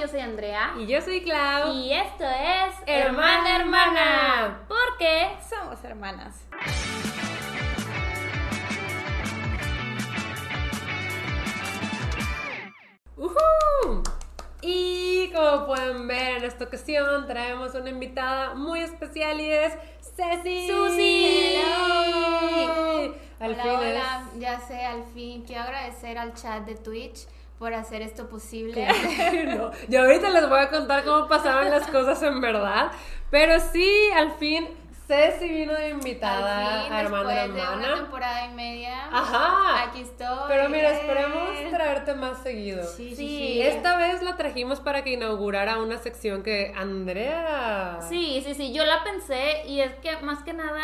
yo soy Andrea. Y yo soy Clau. Y esto es Hermana, Hermana. Porque somos hermanas. ¡Uhú! Y como pueden ver en esta ocasión traemos una invitada muy especial y es Ceci. ¡Susi! Hello. Al hola, fin hola, ya sé, al fin. Quiero agradecer al chat de Twitch por hacer esto posible. es- no, y ahorita les voy a contar cómo pasaron las cosas en verdad. Pero sí, al fin Ceci vino de invitada fin, a Hermana después de una Hermana. temporada y media. Ajá. Aquí estoy. Pero mira, esperemos traerte más seguido. Sí, sí, Sí. sí. Esta vez la trajimos para que inaugurara una sección que Andrea. Sí, sí, sí, yo la pensé y es que más que nada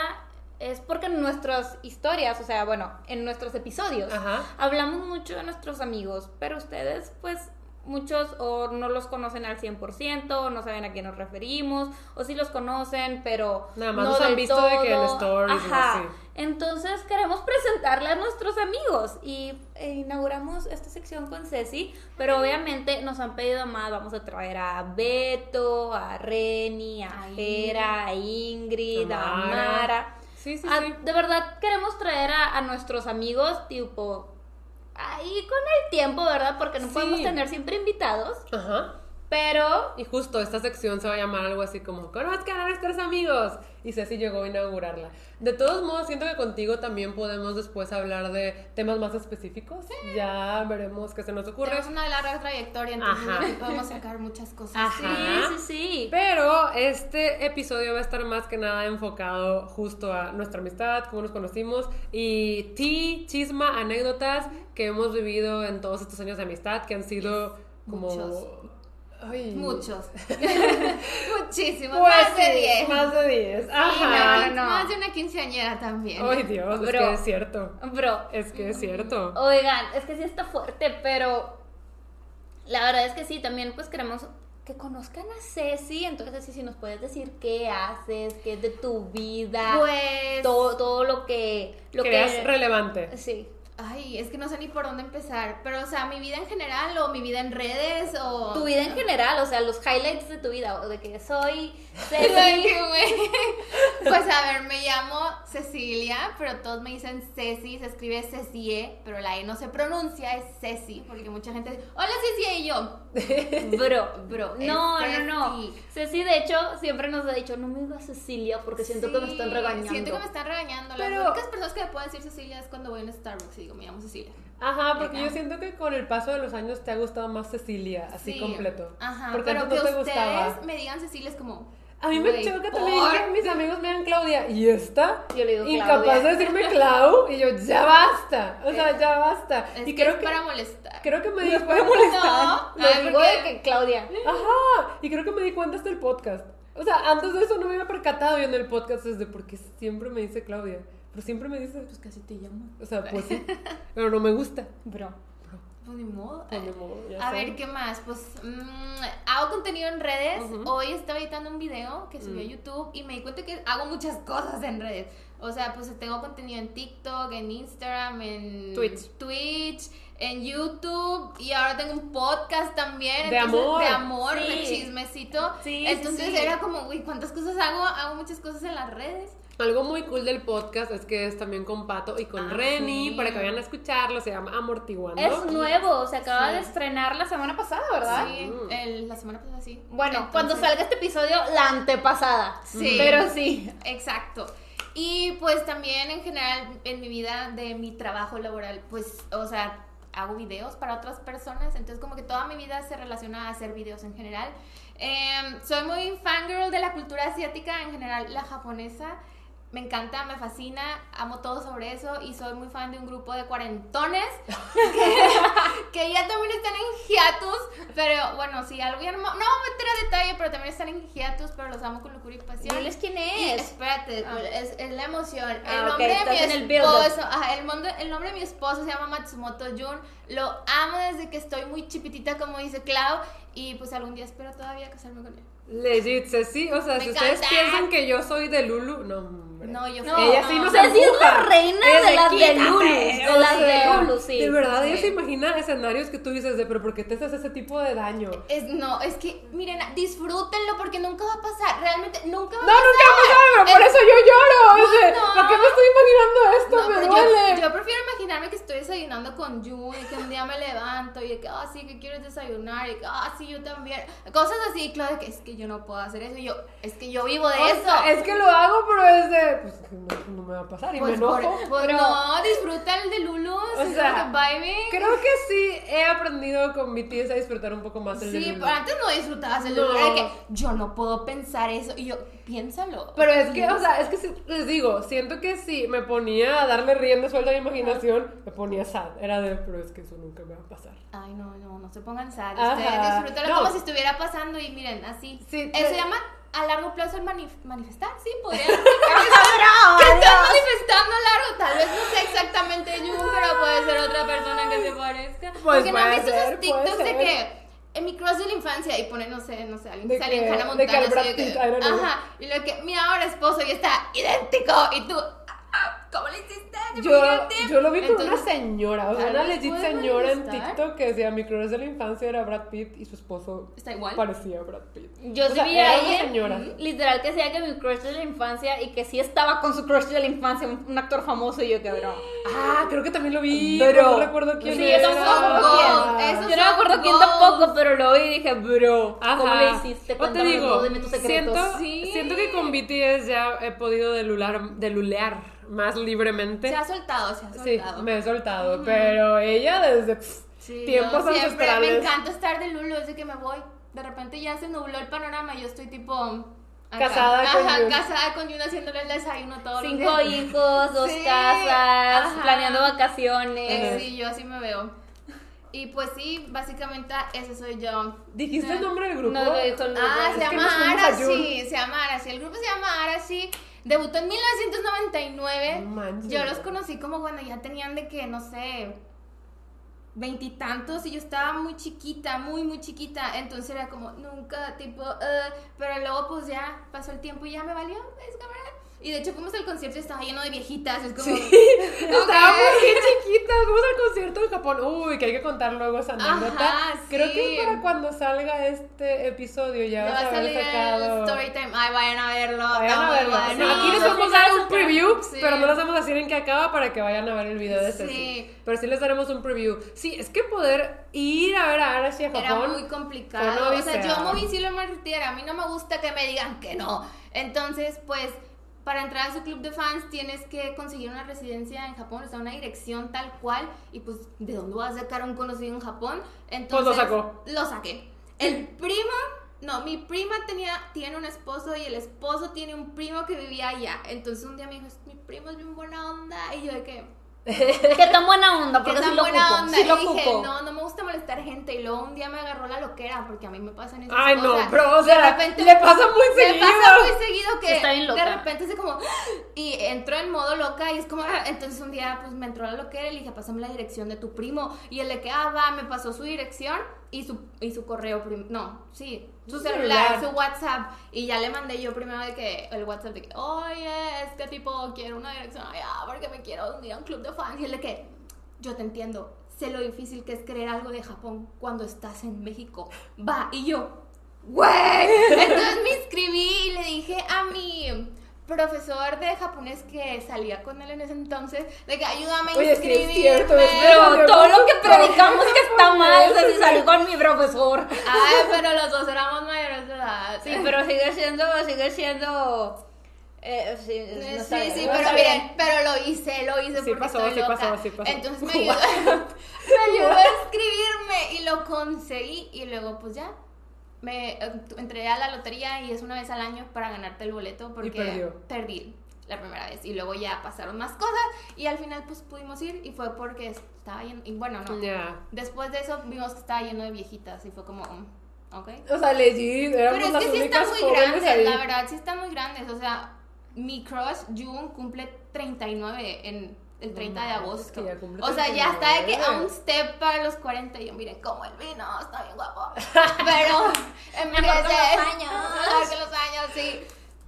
es porque en nuestras historias, o sea, bueno, en nuestros episodios, Ajá. hablamos mucho de nuestros amigos, pero ustedes pues muchos o no los conocen al 100%, o no saben a quién nos referimos, o sí los conocen, pero Nada más no los han visto de que en stories Ajá. así. Entonces queremos presentarle a nuestros amigos y eh, inauguramos esta sección con Ceci, pero obviamente nos han pedido más, vamos a traer a Beto, a Reni, a Jera, a Ingrid, a. Mara. Sí, sí, Ah, sí. De verdad queremos traer a, a nuestros amigos, tipo, ahí con el tiempo, ¿verdad? Porque no Sí. podemos tener siempre invitados, Ajá. Pero Y justo esta sección se va a llamar algo así como Conozcan a nuestros amigos. Y Ceci llegó a inaugurarla. De todos modos, siento que contigo también podemos después hablar de temas más específicos. Ya veremos qué se nos ocurre. Tenemos una larga trayectoria, entonces Ajá. podemos sacar muchas cosas. Ajá. sí, sí, sí. Pero este episodio va a estar más que nada enfocado justo a nuestra amistad, cómo nos conocimos y ti, chisma, anécdotas que hemos vivido en todos estos años de amistad que han sido como... Muchos. Ay. Muchos. Muchísimos. Pues más de sí, 10. Más de 10. Sí, Ajá. no, no. Más de una quinceañera también. Ay, Dios, es Bro. que es cierto. Bro, Es que es cierto. Oigan, es que sí está fuerte, pero la verdad es que sí, también pues queremos que conozcan a Ceci, entonces Ceci, si nos puedes decir qué haces, qué es de tu vida, Pues. todo, todo lo que... Lo que relevante. Sí. Ay, es que no sé ni por dónde empezar. Pero, o sea, mi vida en general o mi vida en redes o. Tu vida en general, o sea, los highlights de tu vida, o de que soy Ceci. Pues a ver, me llamo Cecilia, pero todos me dicen Ceci, se escribe Cecie, pero la E no se pronuncia, es Ceci, porque mucha gente dice, hola Ceci, y yo, Bro, bro, No, no, no. Ceci. De hecho, siempre nos ha dicho, no me digas Cecilia porque siento que me están regañando. Siento que me están regañando. Pero- Las únicas personas que me pueden decir Cecilia es cuando voy en Starbucks y digo, me llamo Cecilia. Ajá, porque yo siento que con el paso de los años te ha gustado más Cecilia, así Sí. completo. Ajá, porque pero que no te ustedes gustaba. me digan Cecilia es como... A mí me choca también que mis amigos me digan Claudia. ¿Y esta? Yo le digo Incapaz Claudia. de decirme Clau. Y yo, ya basta. O sea, ya basta. Es y que creo es que, para molestar. creo que me di cuenta. No, digo porque- de que Claudia. Ajá. Y creo que me di cuenta hasta el podcast. O sea, antes de eso no me había percatado viendo el podcast desde porque siempre me dice Claudia. Pero siempre me dice, Pues casi te llamo. o sea, pues sí. Pero no me gusta. Bro. Pues ni modo. Pues ni modo, ya A sé. ver, ¿qué más? Pues mm, hago contenido en redes. Hoy estaba editando un video que subí a Mm. YouTube y me di cuenta que hago muchas cosas en redes. O sea, pues tengo contenido en TikTok, en Instagram, en Twitch. Twitch, en YouTube y ahora tengo un podcast también. De entonces, amor. De amor, de Sí. chismecito. Sí, sí, entonces sí. era como, uy, ¿cuántas cosas hago? Hago muchas cosas en las redes. Algo muy cool del podcast es que es también con Pato y con Ah, Reni, sí. para que vayan a escucharlo, se llama Amortiguando. Es nuevo, se acaba Sí. de estrenar la semana pasada, ¿verdad? Sí, Mm. el- la semana pasada sí. Bueno, Entonces- cuando salga este episodio, la antepasada. Sí. Pero sí. Exacto. Y pues también en general en mi vida de mi trabajo laboral, pues, o sea, hago videos para otras personas, entonces como que toda mi vida se relaciona a hacer videos en general. Em, soy muy fangirl de la cultura asiática, en general la japonesa. Me encanta, me fascina, amo todo sobre eso y soy muy fan de un grupo de cuarentones que, que ya también están en hiatus, pero bueno, sí, algo ya no, no voy a meter a detalle, pero también están en hiatus, pero los amo con locura y pasión. Diles quién Y es. espérate, Ah. es, es la emoción. El Ah, nombre de mi esposo, ajá, el, mondo- el nombre de mi esposo se llama Matsumoto Jun. Lo amo desde que estoy muy chipitita, como dice Clau. Y pues algún día espero todavía casarme con él. Legit, Ceci, o sea, Me si ustedes piensan que yo soy de Lulu, no. No, yo No, Ella sí no. nos Ceci es la reina de se las de Lulu, de las de Lulu, sí. De verdad, ella Sí. se imagina escenarios que tú dices de, pero ¿por qué te haces ese tipo de daño? Es, no, es que, miren, disfrútenlo porque nunca va a pasar. Realmente, nunca va No, a pasar. nunca ha pasado, pero por Es- eso yo lloro. o sea, no. ¿Por qué me estoy imaginando esto? No, me pero duele. yo, yo prefiero imaginarme que estoy desayunando con Jun y que un día me levanto y de que, ah, sí, que quieres desayunar y que, ah, sí, yo también. Cosas así, claro, que es que yo no puedo hacer eso. Y yo, es que yo vivo de O eso. sea, es que lo hago, pero es de, pues no, no me va a pasar y Pues, me enojo. por- pues, pero no, disfruta el de Lulu, O sea, que creo que sí he aprendido con BTS a disfrutar un poco más el de Sí, Lulu. pero antes no disfrutabas el No. Lulu, era que yo no puedo pensar eso. Y yo, piénsalo. Pero es que, o sea, es que sí, les digo, siento que si me ponía a darle rienda suelta a mi imaginación, me ponía sad. Era de, pero es que eso nunca me va a pasar. Ay, no, no, no se pongan sad. Ustedes disfrútenlo No. como si estuviera pasando y miren, así. Sí, Eso se llama a largo plazo el manif- manifestar, sí, podría que estás manifestando largo. Tal vez no sea exactamente Jun, pero puede ser otra persona que se parezca. Pues Porque no han visto esos TikToks de que en mi crush de la infancia y pone, no sé, no sé, alguien que sale en Hannah Montana. de que- ajá, y lo que mi ahora esposo y está idéntico. Y tú, ah, ¿cómo le hiciste? Yo, yo lo vi con una Entonces, señora, o sea, una legit señora en. TikTok que decía mi crush de la infancia era Brad Pitt y su esposo ¿Está igual? parecía Brad Pitt. Yo O sí sea, vi a una alguien, señora. literal, que decía que mi crush de la infancia y que sí estaba con su crush de la infancia, un, un actor famoso, y yo que bro. Ah, creo que también lo vi, pero no recuerdo quién Sí, era. yo tampoco me acuerdo quién. Yo no me acuerdo quién tampoco, pero lo vi y dije, bro, ¿cómo Ajá. le hiciste? O te Cuéntame digo, todo, dime tus secretos. siento, Sí. siento que con BTS ya he podido delular, delulear más libremente. Se ha soltado, se ha Sí, soltado. me he soltado, pero ella desde pff, Sí, tiempos siempre ancestrales. me encanta estar de Lulu, desde que me voy. De repente ya se nubló el panorama y yo estoy tipo. acá. Casada con Ajá, Yun. casada con Yun haciéndole el desayuno todos los Cinco días. hijos, dos Sí, casas, ajá. planeando Eh, vacaciones. sí, yo así me veo. Y pues sí, básicamente ese soy yo. ¿Dijiste el nombre del grupo? No lo dijo el Ah, se llama Arashi, se llama Arashi. El grupo se llama Arashi. Debutó en 1999. No manches. Yo los conocí como cuando ya tenían de que, no sé, veintitantos y yo estaba muy chiquita, muy, muy chiquita. Entonces era como, nunca, tipo, eh, pero luego pues ya pasó el tiempo y ya me valió, es cabrón. Y de hecho fuimos al concierto y estaba lleno de viejitas, es como... Sí, estábamos bien chiquitas, fuimos al concierto en Japón. Uy, que hay que contar luego esa anécdota. Ajá, Creo sí. que para cuando salga este episodio ya vas va a salir sacado. el story time. Ay, vayan a verlo. Vayan a muy verlo. bueno. Aquí les vamos a dar un preview, sí. pero no les vamos a decir en qué acaba para que vayan a ver el video de. Sí. Pero sí les daremos un preview. Sí, es que poder ir a ver a Arashi a Era Japón. muy fue complicado. O sea, yo moví sí lo martiera. A mí no me gusta que me digan que no. Entonces, pues, para entrar a su club de fans tienes que conseguir una residencia en Japón, o sea, una dirección tal cual. Y pues, ¿de dónde vas a sacar un conocido en Japón? Entonces, Pues lo sacó. Lo saqué. El primo. No, mi prima tenía, tiene un esposo y el esposo tiene un primo que vivía allá. Entonces un día me dijo, mi primo es bien buena onda. Y yo de que, Qué tan buena onda, ¿Qué porque sí lo buena ocupo, onda? sí lo y dije, ocupo. no, no me gusta molestar gente. Y luego un día me agarró la loquera, porque a mí me pasan esas Ay, cosas. no, pero, o sea, de repente le pasa muy me seguido. pasa muy seguido que Está bien loca. de repente se como y entró en modo loca y es como ah, entonces un día pues me entró la loquera y le dije pásame la dirección de tu primo y él de que ah va me pasó su dirección y su y su correo no sí su celular, su WhatsApp y ya le mandé yo primero de que el WhatsApp de que oye este tipo quiero una dirección allá porque me quiero unir a un club de fans y él de que yo te entiendo sé lo difícil que es creer algo de Japón cuando estás en México va y yo ¡Güey! Entonces me inscribí y le dije a mi profesor de japonés que salía con él en ese entonces, de que ayúdame a es inscribirme. cierto, es Pero todo lo que predicamos que está mal, Sí. se salió con mi profesor. Ay, pero los dos éramos mayores de edad. Sí, pero sigue siendo, sigue siendo... Eh, sí, no Sí, bien, sí, no pero miren, pero lo hice, lo hice Sí porque pasó, estoy sí loca. pasó, sí pasó. Entonces me ayudó, me ayudó a escribirme y lo conseguí y luego pues ya me eh, entré a la lotería y es una vez al año para ganarte el boleto porque perdí la primera vez y luego ya pasaron más cosas y al final pues pudimos ir y fue porque estaba lleno, y bueno, no. Después de eso vimos que estaba lleno de viejitas y fue como, mm, ok. O sea, legit, éramos Pero es las que sí están muy grandes, ahí. la verdad, sí están muy grandes. O sea, mi crush, June, cumple 39 en el 30 de agosto. o sea, ya está de que a 39. un step para los 40. Y yo, miren cómo el vino, está bien guapo. Pero Mejor con los años. los años, sí.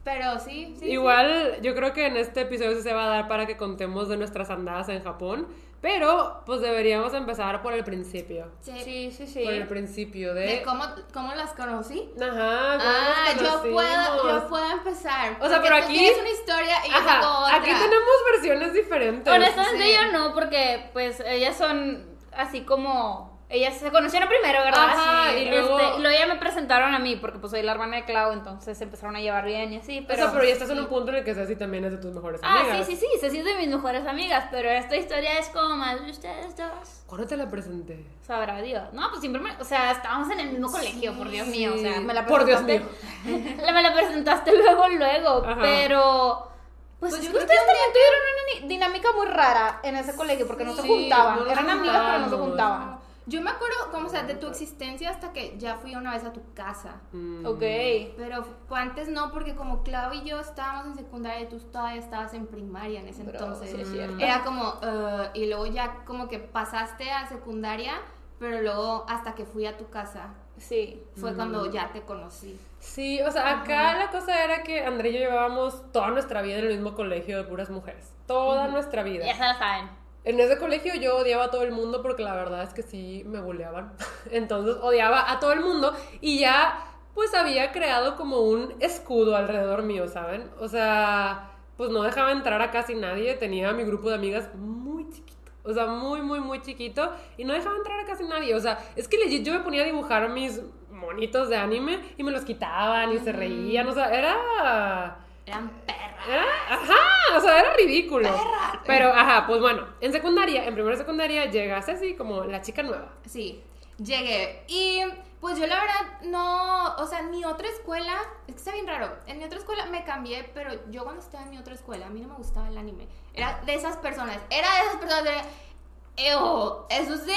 Pero sí, sí. Igual, yo creo que en este episodio se va a dar para que contemos de nuestras andadas en Japón. Pero, pues deberíamos empezar por el principio. Sí. Sí, sí, sí. Por el principio de. ¿De cómo, cómo las conocí? Ajá, ¿cómo Ah, yo puedo, yo puedo empezar. O sea, pero aquí- tienes una historia y yo Ajá, tengo otra. aquí tenemos versiones diferentes. Honestamente Sí. yo no, porque pues ellas son así como... Ellas se conocieron primero, ¿verdad? Ajá, y luego- Este, y luego ya me presentaron a mí, porque pues soy la hermana de Clau, entonces se empezaron a llevar bien y así, pero... o sea, pero ya estás en un punto en el que Ceci también es de tus mejores Ah, amigas. sí, sí, sí, se siente de mis mejores amigas, pero esta historia es como más de ustedes dos. ¿Cuándo te la presenté? Sabrá Dios. No, pues siempre me... O sea, estábamos en el mismo colegio, por Dios mío. O sea, me la Por Dios presentaste- La- me la presentaste luego, luego. Ajá. Pero... Pues, Pues es yo creo que ustedes también tuvieron una dinámica muy rara en ese colegio porque no se Sí, juntaban. no Eran amigas, pero no se juntaban. Yo me acuerdo, como, o sea, de tu existencia hasta que ya fui una vez a tu casa. Mm. Ok. Pero antes no, porque como Clau y yo estábamos en secundaria y tú todavía estabas en primaria en ese Bro, entonces. sí es cierto. Era como, uh, y luego ya como que pasaste a secundaria, pero luego hasta que fui a tu casa Sí. fue cuando ya te conocí. Sí, o sea, acá la cosa era que André y yo llevábamos toda nuestra vida en el mismo colegio de puras mujeres. Toda nuestra vida. Ya se la saben. En ese colegio yo odiaba a todo el mundo porque la verdad es que sí me buleaban. Entonces odiaba a todo el mundo y ya pues había creado como un escudo alrededor mío, ¿saben? O sea, pues no dejaba entrar a casi nadie. Tenía mi grupo de amigas muy chiquito. O sea, muy, muy, muy chiquito. Y no dejaba entrar a casi nadie. O sea, es que legit yo me ponía a dibujar mis monitos de anime y me los quitaban y se reían. O sea, era... Eran perras. Era, ajá, o sea, era ridículo. Pero, ajá, pues bueno, en secundaria, en primera secundaria, llega Ceci como la chica nueva. Sí, llegué. Y pues yo la verdad no, o sea, en mi otra escuela, es que está bien raro, en mi otra escuela me cambié, pero yo cuando estaba en mi otra escuela, a mí no me gustaba el anime. Era de esas personas, era de esas personas de, ew, eso es de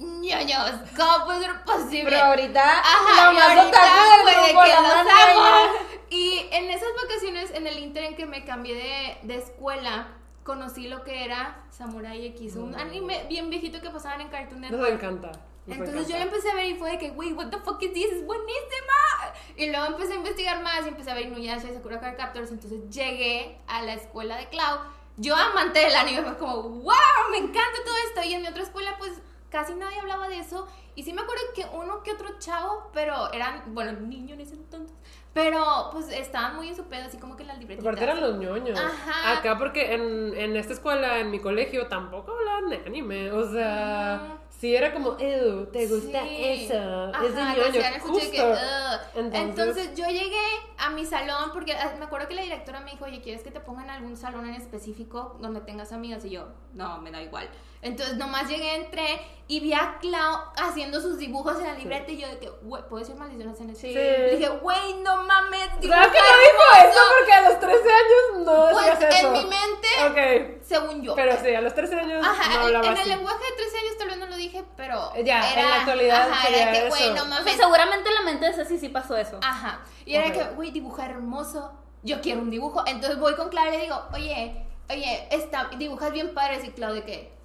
ñoños, ¿cómo puede ser posible? Pero ahorita, Ajá, y más ahorita, otaku del de grupo, que los amo. Y en esas vacaciones, en el inter en que me cambié de, de escuela, conocí lo que era Samurai X, un anime bien viejito que pasaban en Cartoon Nos Network. encanta. nos Entonces yo encanta. empecé a ver y fue de que, wait, what the fuck is this? Es buenísima. Y luego empecé a investigar más y empecé a ver Inuyasha y Sakura Card Captors. Entonces llegué a la escuela de Clau. Yo amante del anime, fue como, wow, me encanta todo esto. Y en mi otra escuela, pues casi nadie hablaba de eso. Y sí me acuerdo que uno que otro chavo, pero eran, bueno, niños en ese entonces. Pero pues estaban muy en su pedo, así como que en las libretitas. Aparte eran los ñoños. Ajá. Acá porque en, en esta escuela, en mi colegio, tampoco hablaban de anime. O sea, sí era como, ew, ¿te gusta Sí. eso? Ajá, es de. Entonces- Entonces, yo llegué a mi salón porque ah, me acuerdo que la directora me dijo, oye, ¿quieres que te pongan algún salón en específico donde tengas amigas? Y yo, no, me da igual. Entonces nomás llegué, entré y vi a Clau haciendo sus dibujos en la libreta y yo de que, güey, ¿puedo decir maldiciones en el Sí. Le dije, güey, no mames, Claro que no dijo hermoso". eso porque a los 13 años no decías Pues eso. en mi mente, Ok. según yo. Pero sí, a los 13 años Ajá, no en- hablaba en, así. el lenguaje de 13 años tal vez no lo dije, pero Ya, en la actualidad ajá, sería era que, güey, no O sea, mames, seguramente en la mente de Ceci sí pasó eso. Ajá. Y era que, güey, dibuja hermoso. Yo quiero un dibujo. Entonces voy con Clara y le digo, oye, oye, está, dibujas bien padre. Y Clau, ¿de qué?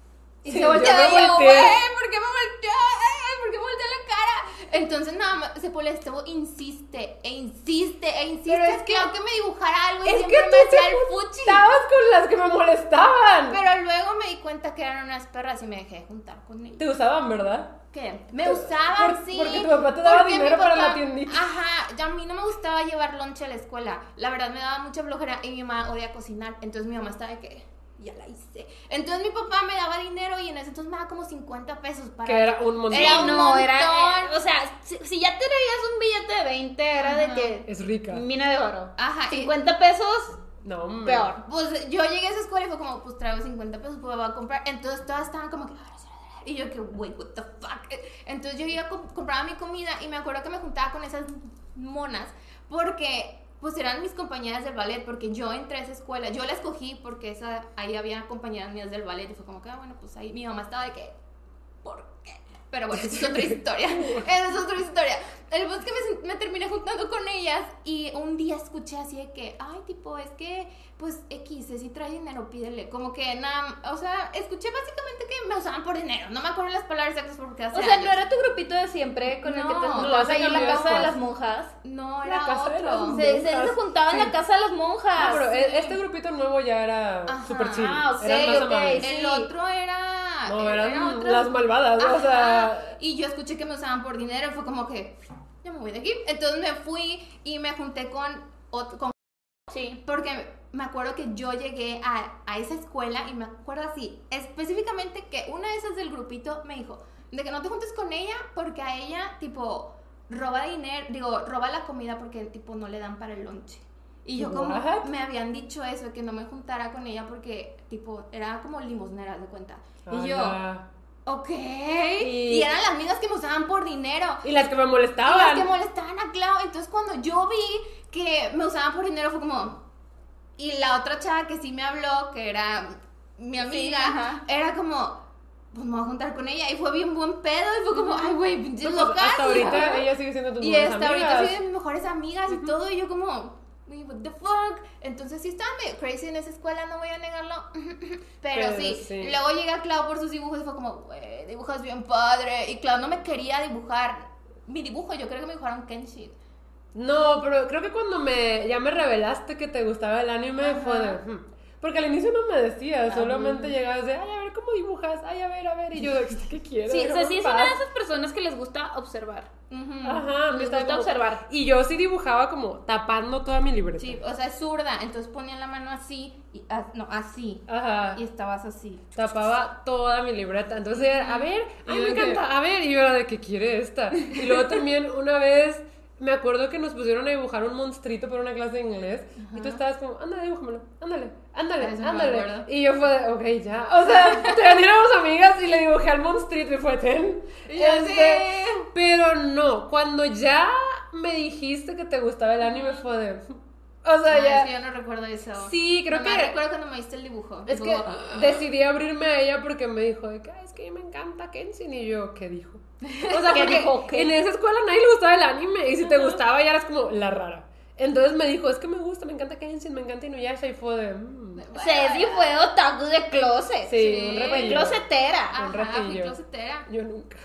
Y Sí, se voltea yo y me yo, güey, ¿por qué me volteó? Ay, ¿Por qué me volteó la cara? Entonces nada más, se Estuvo insiste, e insiste, e insiste. Pero es que- que me dibujara algo y Es que siempre me hacía el fuchi. juntabas con las que me molestaban. Pero luego me di cuenta que eran unas perras y me dejé juntar con ellas. Te usaban, ¿verdad? ¿Qué? Me usaban, Por- sí. porque tu papá te daba dinero para la tiendita. Ajá, ya a mí no me gustaba llevar lonche a la escuela. La verdad me daba mucha flojera y mi mamá odia cocinar. Entonces mi mamá estaba de que ya la hice. Entonces mi papá me daba dinero y en ese entonces me daba como 50 pesos para. Que era un montón. Era un no, era. montón. eh, o sea, si, si ya te traías un billete de 20, era de que. Es rica. Mina de oro. Ajá, y- 50 pesos, No, hombre. peor. Pues yo llegué a esa escuela y fue como, pues traigo 50 pesos, pues voy a comprar. Entonces todas estaban como que. Y yo que, wait, what the fuck. Entonces yo iba, a comp- compraba mi comida y me acuerdo que me juntaba con esas monas porque pues eran mis compañeras del ballet, porque yo entré a esa escuela, yo la escogí porque esa, ahí había compañeras mías del ballet y fue como que, ah, bueno, pues ahí mi mamá estaba de que, ¿por qué? Pero bueno, esa es otra historia. Esa es otra historia. El punto es que me, me terminé juntando con ellas y un día escuché así de que, ay, tipo, es que, pues, X, si trae dinero, pídele. Como que nada, o sea, escuché básicamente que me usaban por dinero. No me acuerdo las palabras exactas porque hace O sea, años. ¿no era tu grupito de siempre con el que te No, juntabas no, ahí en la casa de las monjas? No, La era casa de las otro. monjas. Se, se, se juntaba en Sí. la casa de las monjas. Ah, pero sí. este grupito nuevo ya era Ajá. super chill. Ah, ok, eran más ok, amables. sí. El otro era. No, era eran otro- las malvadas, o Ajá. sea... Y yo escuché que me usaban por dinero fue como que. Ya me voy de aquí. Entonces me fui y me junté con. con Sí. porque me acuerdo que yo llegué a, a esa escuela y me acuerdo así, específicamente que una de esas del grupito me dijo, de que no te juntes con ella porque a ella, tipo, roba dinero, digo, roba la comida porque, tipo, no le dan para el lunch. Y yo como, What? me habían dicho eso, que no me juntara con ella porque, tipo, era como limosnera, de cuenta. Y yo, ok. Y- Y eran las mismas que me usaban por dinero. Y las que me Y las molestaban. que molestaban a Clau. Entonces, cuando yo vi que me usaban por dinero, fue como. Y la otra chava que sí me habló, que era mi amiga, ajá. era como. Pues me voy a juntar con ella. Y fue bien buen pedo. Y fue como, ay, güey, pinches pues, locas. hasta ahorita ella sigue siendo tu Y mejores hasta ahorita amigas. soy de mis mejores amigas y todo. Y yo, como, "Güey, what the fuck. Entonces, sí estaba medio crazy en esa escuela, no voy a negarlo. Pero, Pero sí. sí. Luego llega Clau por sus dibujos y fue como, güey, dibujas bien padre. Y Clau no me quería dibujar mi dibujo. Yo creo que me dibujaron Kenshin. No, pero creo que cuando me ya me revelaste que te gustaba el anime Ajá. fue de... "Hmm". Porque al inicio no me decías, solamente llegabas de, ay, a ver cómo dibujas, ay, a ver, a ver, y yo, ¿qué quieres? Sí, o sea, sí es una paz". de esas personas que les gusta observar. Ajá, me Les gusta como- observar. Y yo sí dibujaba como tapando toda mi libreta. Sí, o sea, es zurda. Entonces ponía la mano así. Y, ah, no, así. Ajá. Y estabas así. Tapaba toda mi libreta. Entonces a ver, ay, me que- encanta, a ver, y yo era de que quiere esta. Y luego también una vez me acuerdo que nos pusieron a dibujar un monstruito para una clase de inglés. Y tú estabas como, ándale, dibújamelo, ándale, ándale, Eso no ándale. Y yo fue de, ok, ya. O sea, éramos amigas y le dibujé al monstruito y fue ten. Ya Este, sé. Pero no, cuando ya me dijiste que te gustaba el anime fue de. O sea, Ah, ya. es que yo no recuerdo eso. Sí, creo Nomás que- recuerdo cuando me diste el dibujo. Es que decidí abrirme a ella porque me dijo de que "Ay, es que me encanta Kenshin y yo, ¿qué dijo? O sea, ¿Qué porque dijo en esa escuela nadie le gustaba el anime y si te gustaba ya eras como la rara. Entonces me dijo, es que me gusta, me encanta Kenshin, me encanta Inuyasha y fue de... mm, Ceci fue otaku de closet. Sí, un Fue ratillo. closetera. Ajá, un fui closetera. Yo nunca.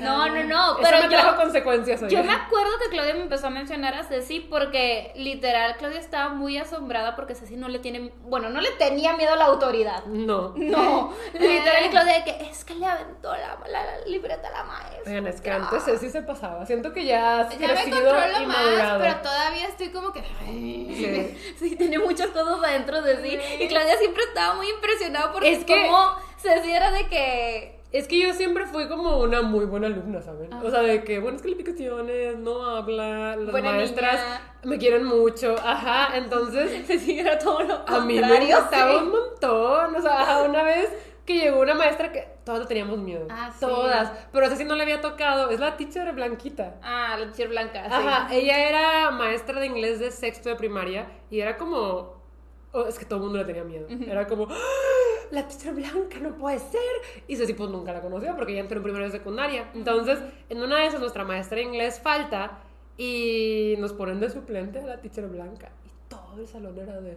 No, no, no. Eso Pero me trajo yo, consecuencias hoy. yo me acuerdo que Claudia me empezó a mencionar a Ceci porque literal Claudia estaba muy asombrada porque Ceci no le tiene, bueno, no le tenía miedo a la autoridad. No. No, literal Claudia de que es que le aventó la, la- la libreta a la maestra. Oigan, es que antes sí se pasaba. Siento que ya has Ya me crecido controlo y más, madurado. pero todavía estoy como que. Sí. Sí, tiene muchas cosas adentro de sí. Y Claudia siempre estaba muy impresionada porque Es que- como Ceci era de que Es que yo siempre fui como una muy buena alumna, ¿saben? O sea, de que buenas calificaciones, no habla, las Buena maestras niña. me quieren mucho, ajá, entonces Ceci era todo lo a mí me gustaba sí. un montón, o sea, una vez que llegó una maestra que todas le teníamos miedo, Ah, sí. todas, pero esa sí no le había tocado, es la teacher blanquita. Ah, la teacher blanca, sí. Ajá, ella era maestra de inglés de sexto de primaria y era como. oh, es que todo el mundo le tenía miedo. Era como. La teacher blanca no puede ser. Y Ceci pues nunca la conoció porque ella entró en primero de secundaria. Entonces, en una de esas, nuestra maestra de inglés falta y nos ponen de suplente a la teacher blanca. Y todo el salón era de.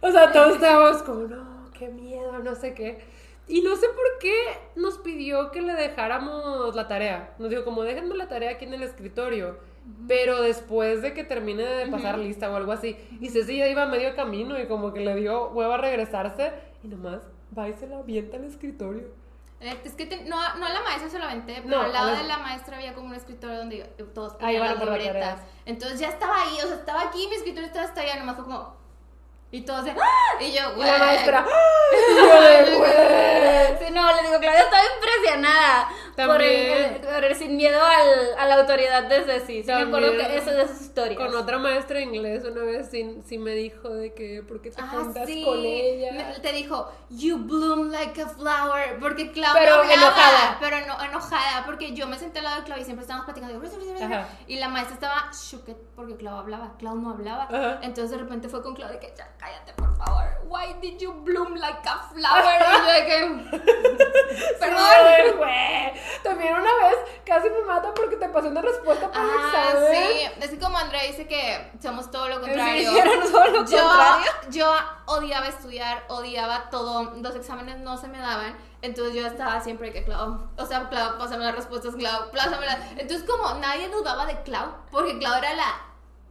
O sea, todos estábamos como, no, qué miedo, no sé qué. Y no sé por qué nos pidió que le dejáramos la tarea. Nos dijo, como, déjenme la tarea aquí en el escritorio. Pero después de que termine de pasar lista o algo así. Y Ceci ya iba a medio camino y como que le dio hueva a regresarse. Y nomás va y se la avienta al escritorio. Es que te- no, no a la maestra aventé, pero No, al lado la- de la maestra había como un escritorio donde todos Ahí van las libretas. Entonces ya estaba ahí, o sea, estaba aquí, mi escritorio estaba hasta allá, nomás fue como. Y todos de. Y yo, güey. la maestra, ¡ah! No, le digo, Claudia estaba impresionada por el, el sin miedo al, a la autoridad de Ceci. Sí, me acuerdo También que eso de esas historias. Con otra maestra de inglés una vez sí, sí me dijo de que, ¿por qué te Ah, juntas sí. con ella? Me- te dijo, you bloom like a flower. Porque Clau Pero no hablaba, enojada. Pero no, enojada. Porque yo me senté al lado de Clau y siempre estábamos platicando. Y la maestra estaba shooked porque Clau hablaba. Clau no hablaba. Ajá. Entonces de repente fue con Clau de que ya cállate, por favor. why did you bloom like a flower? Y yo de que, perdón. Sí. También una vez casi me mata porque te pasé una respuesta por Ah, examen. sí. Es que como Andrea dice que somos todo lo contrario. Sí, todo lo yo, contrario. yo odiaba estudiar, odiaba todo. Los exámenes no se me daban. Entonces yo estaba siempre que Clau, o sea, Clau, pásame las respuestas, Clau, pásamelas. Entonces como nadie dudaba de Clau, porque Clau era la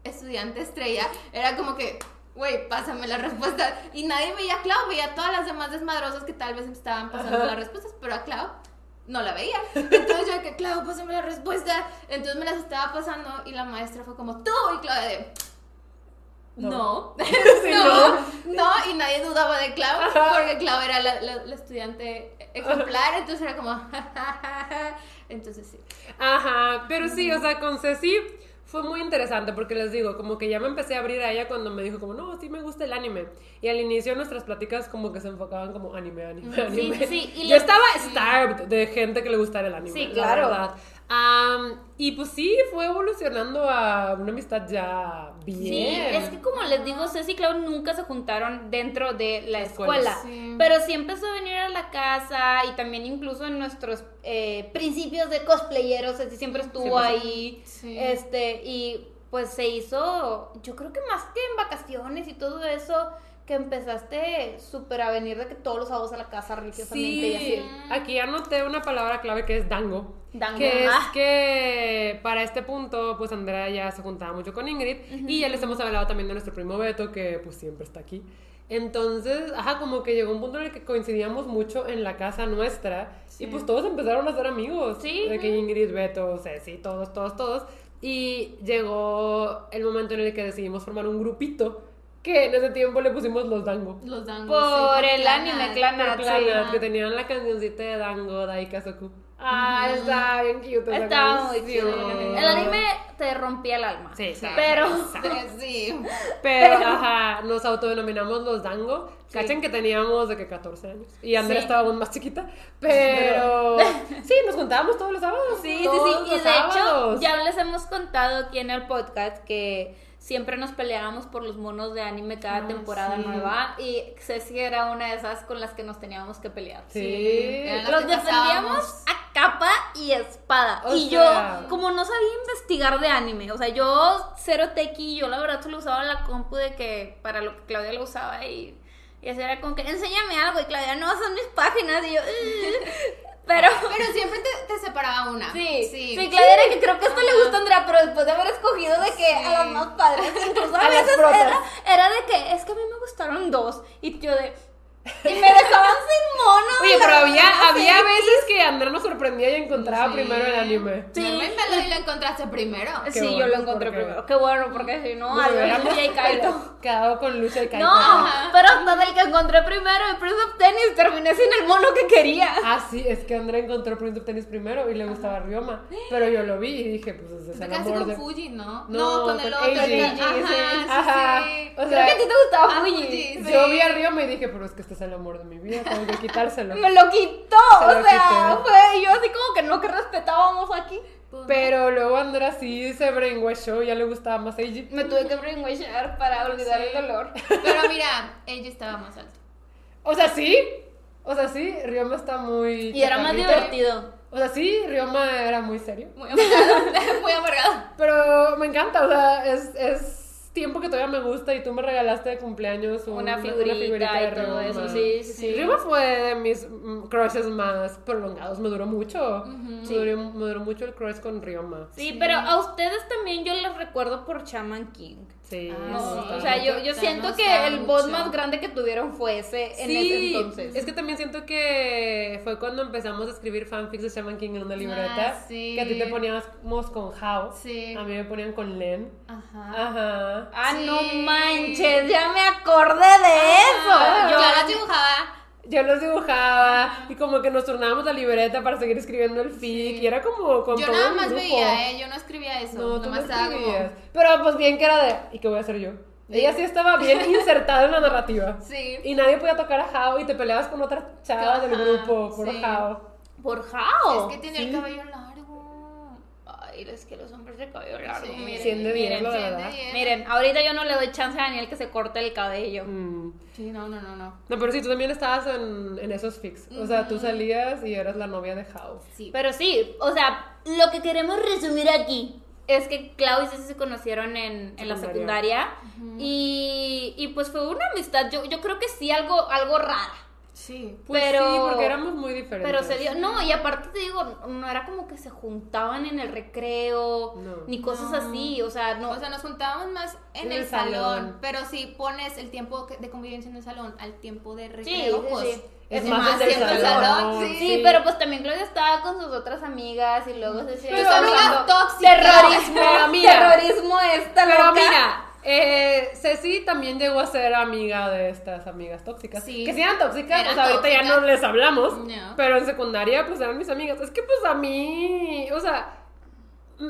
estudiante estrella, era como que, güey, pásame las respuestas. Y nadie veía a Clau, veía a todas las demás desmadrosas que tal vez estaban pasando Ajá. las respuestas, pero a Clau no la veía. Entonces yo de que, Clau, pásame la respuesta. Entonces me las estaba pasando y la maestra fue como, tú, y Clau de... No. No, Sí, no, y nadie dudaba de Clau, porque Clau era la, la- la estudiante ejemplar, entonces era como, entonces sí. Ajá, pero sí, o sea, con Ceci fue muy interesante porque les digo, como que ya me empecé a abrir a ella cuando me dijo como, no, sí me gusta el anime. Y al inicio nuestras pláticas como que se enfocaban como anime, anime, anime. sí, sí, y Yo estaba starved de gente que le gustara el anime. Sí, la claro. verdad. Am, y pues sí, fue evolucionando a una amistad ya bien. Sí, es que como les digo, Ceci y Clau nunca se juntaron dentro de la Escuela. escuela, Sí. pero sí empezó a venir a la casa y también incluso en nuestros eh, principios de cosplayeros, Ceci siempre estuvo Siempre se- ahí, Sí. este, y pues se hizo, yo creo que más que en vacaciones y todo eso, que empezaste súper a venir de que todos los sábados a la casa religiosamente y Sí, así. aquí anoté una palabra clave que es dango. Dango, Que es que para este punto, pues Andrea ya se juntaba mucho con Ingrid. Y ya les hemos hablado también de nuestro primo Beto, que pues siempre está aquí. Entonces, ajá, como que llegó un punto en el que coincidíamos mucho en la casa nuestra. Y pues todos empezaron a ser amigos. Sí. De que Ingrid, Beto, Ceci, todos, todos, todos. Y llegó el momento en el que decidimos formar un grupito. Que en ese tiempo le pusimos los dango. Los dangos. Por sí, el anime, Clanat, sí. Que tenían la cancioncita de Dango, Daikazoku. Ah, estaba bien cute Estaba muy chido. El anime te rompía el alma. Sí, sí. Pero Sí. Pero, ajá, nos autodenominamos los Dango. Cachen que teníamos de que 14 años. Y Andrea Sí. estaba aún más chiquita. Pero, sí, nos juntábamos todos los sábados. Sí, sí, todos sí. Y de hecho, ya les hemos contado aquí en el podcast que siempre nos peleábamos por los monos de anime cada Ah, temporada sí. nueva. Y Ceci era una de esas con las que nos teníamos que pelear. Sí. las Los defendíamos a capa y espada. O y sea- yo, como no sabía investigar de anime, o sea, yo cero tequi, yo la verdad solo usaba la compu de que para lo que Claudia lo usaba y, y así era como que enséñame algo y Claudia, no, son mis páginas y yo, "Ugh". Pero... Pero siempre te, te separaba una. Sí, sí. sí, era que creo que esto le gusta a Andrea, pero después de haber escogido de que Sí. a las más padres, incluso a, A veces era, era de que es que a mí me gustaron dos y yo de... Y me dejaban sin mono. Oye, pero había, había veces que Andrea nos sorprendía y encontraba Sí. primero el anime. Sí. Normalmente lo, lo encontraste primero. Qué Sí, bueno, yo lo encontré porque- primero. Qué bueno, porque si no, hubiéramos Lucha y Kaito. quedado con Lucha y Kaito. No, pero hasta del que encontré primero, el Prince of Tennis, terminé sin el mono que quería. Ah, sí, es que Andrea encontró Prince of Tennis primero y le gustaba Ryoma. Pero yo lo vi y dije, pues ese es el amor con de... Fuji, ¿no? No, con el otro. El- Ajá, sí, Ajá. sí. O Creo sea, que a ti te gustaba Ah, Fuji. Yo vi a Ryoma y dije, pero es que este es el amor de mi vida, tengo que quitárselo. Me lo quitó, Se o lo sea, quité. fue yo así como que no que respetábamos aquí. Pero luego Andrea sí se brainwashó, ya le gustaba más Eiji. Me tuve que brainwashar para olvidar Sí. el dolor. Pero mira, ella estaba más alto. O sea, sí. O sea, sí, Ryoma está muy. Y era más chaparrito. divertido. O sea, sí, Ryoma era muy serio. Muy amargado. muy amargado. Pero me encanta, o sea, es, es tiempo que todavía me gusta y tú me regalaste de cumpleaños un- Una figurita y todo Ryoma. eso, sí, sí, sí. Ryoma fue de mis mm, crushes más prolongados, me duró mucho. me, duró, me duró mucho el crush con Ryoma. Sí, pero a ustedes también yo les recuerdo por Shaman King. Sí, Ah, No, o sea, yo, yo siento que el bot mucho. más grande que tuvieron fue ese en Sí, ese entonces. es que también siento que fue cuando empezamos a escribir fanfics de Shaman King en una libreta. Ah, sí. Que a ti te poníamos con How. Sí. A mí me ponían con Len. Ajá. Ajá. Ah, Sí. no manches, ya me acordé de eso. Yo Yo, la dibujaba. Yo los dibujaba y como que nos turnábamos la libreta para seguir escribiendo el fic y era como con Yo todo nada más grupo. veía, ¿eh? Yo no escribía eso. No, tú no nomás como- escribías. Pero pues bien que era de, ¿y qué voy a hacer yo? Ella sí estaba bien insertada en la narrativa. Sí. Y nadie podía tocar a How y te peleabas con otras chavas del grupo por sí. How. por How. Es que tiene el sí. cabello largo. Ay, es que los hombres de cabello largo, Sí, miren, Siendo miren, miren, ahorita yo no le doy chance a Daniel que se corte el cabello. Mm. Sí, no, no, no, no. No, pero sí, tú también estabas en, en esos fix. O sea, tú salías y eras la novia de House. Sí. Pero sí, o sea, lo que queremos resumir aquí es que Clau y Ceci se conocieron en, en la Secundaria. secundaria y, y pues fue una amistad, yo, yo creo que sí, algo, algo rara. Sí. Pues Pero- sí, porque éramos muy diferentes. Pero se dio, no, y aparte te digo, no era como que se juntaban en el recreo, No. ni cosas No. así, o sea, no. O sea, nos juntábamos más en, En el, el salón, salón. pero si pones el tiempo de convivencia en el salón al tiempo de recreo, sí, pues sí. Es es más más tiempo en el salón, salón. Sí, Sí, pero pues también Claudia estaba con sus otras amigas y luego se Tus amigas tóxicas. Terrorismo, Pero mira, terrorismo esta Pero loca. mira, eh, Ceci también llegó a ser amiga de estas amigas tóxicas. Sí. Que si eran tóxicas, Eran o sea, ahorita ya no les hablamos. No. Pero en secundaria, pues eran mis amigas. Es que, pues a mí, o sea,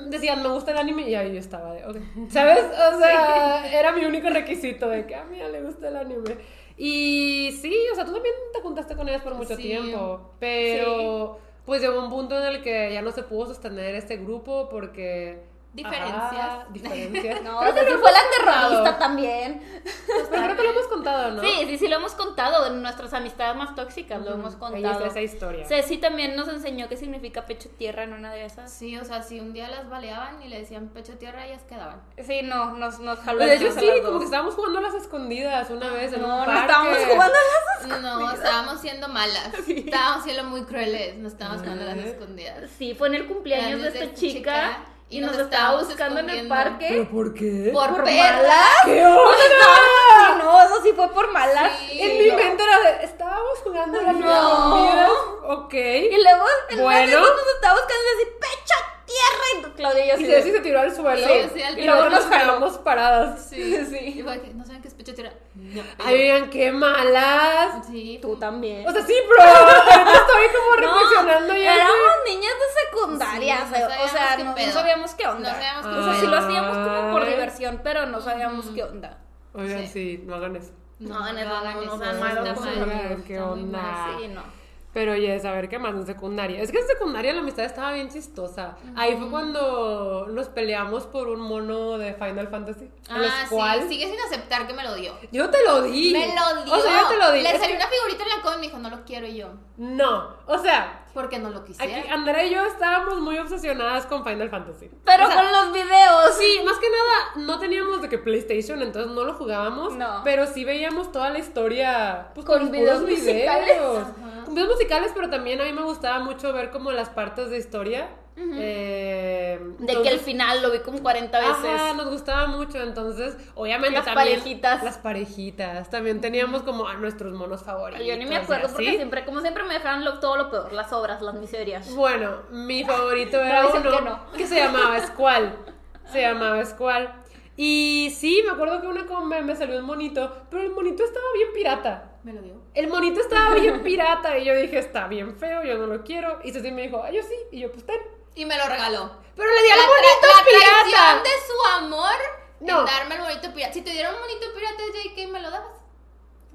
decían, me gusta el anime y ahí yo estaba de. ¿Sabes? O sea, era mi único requisito de que a mí le gusta el anime. Y sí, o sea, tú también te juntaste con ellas por mucho Sí. tiempo. Pero, pues llegó un punto en el que ya no se pudo sostener este grupo porque. Diferencias. Ajá, diferencias. No, Creo que sí fue la terrorista también. Pero creo que lo hemos contado, ¿no? Sí, sí, sí lo hemos contado. En nuestras amistades más tóxicas lo hemos contado. está esa historia. Ceci también nos enseñó qué significa pecho tierra en una de esas. Sí, o sea, si un día las baleaban y le decían pecho tierra, ellas quedaban. Sí, no, nos, nos jaló Pues el de hecho, sí, como que estábamos jugando a las escondidas una vez en No, un no estábamos jugando a las No, estábamos siendo malas. Estábamos siendo muy crueles. No estábamos jugando a las escondidas. Sí, fue en el cumpleaños de esta chica, y nos, estaba estábamos buscando en el parque. ¿Pero por qué? Por, ¿Por? ¿Qué onda? Sí, no, eso sí fue por malas. Sí. En mi mente era de, estábamos jugando a las No. Ok. Y luego en Bueno. nos estaba buscando y así, pecho tierra. Y Claudia y yo Y. Ceci se tiró al suelo. Sí, sí, al y luego nos Nos quedamos paradas. Sí, Sí. Y fue que, ¿no saben qué es pecho tierra? No. Ay, oigan, qué malas. Sí. Tú también. O sea, sí, pero estoy como No, reflexionando ya. éramos niñas de secundaria, Sí, o sea, no o sea, sabíamos qué no, no pedo. sabíamos qué onda. No sabíamos o sea, sí lo hacíamos como por diversión, pero no sabíamos qué onda. Oigan, Sí. sí, no hagan eso. No, hagan eso, no, no está ¿Qué onda? Sí, no. Pero oye, a ver qué más en secundaria. Es que en secundaria la amistad estaba bien chistosa. Ahí fue cuando nos peleamos por un mono de Final Fantasy. Ah, cual sí, sigue sin aceptar que me lo dio. yo te lo di. Me lo dio. O sea, yo te lo di. Le Es salió que- una figurita en la cola y me dijo, no lo quiero y yo. No, o sea, Porque no lo quisiera. aquí Andrea y yo estábamos muy obsesionadas con Final Fantasy. Pero O sea, con los videos. Sí, más que nada, no teníamos de que PlayStation, entonces no lo jugábamos. No. Pero sí veíamos toda la historia pues, Con los videos musicales. videos. Con videos musicales, pero también a mí me gustaba mucho ver como las partes de historia. Eh, De que el final lo vi como 40 veces. Ajá, nos gustaba mucho, entonces, obviamente Las también parejitas. las parejitas, también teníamos como a nuestros monos favoritos. Yo ni me acuerdo porque siempre, como siempre me dejaron lo- todo lo peor, las obras, las miserias. Bueno, mi favorito era uno que no. que se llamaba Squall. Se llamaba Squall. Y sí, me acuerdo que una como me, me salió un monito, pero el monito estaba bien pirata. Me lo dio. El monito estaba bien pirata y yo dije, está bien feo, yo no lo quiero. Y Ceci me dijo, ah, yo sí. Y yo, pues ten. Y me lo regaló. Pero le di al La, monito tra- la pirata. traición de su amor No. en darme el bonito pirata. Si te dieron un bonito pirata, JK, ¿me lo dabas?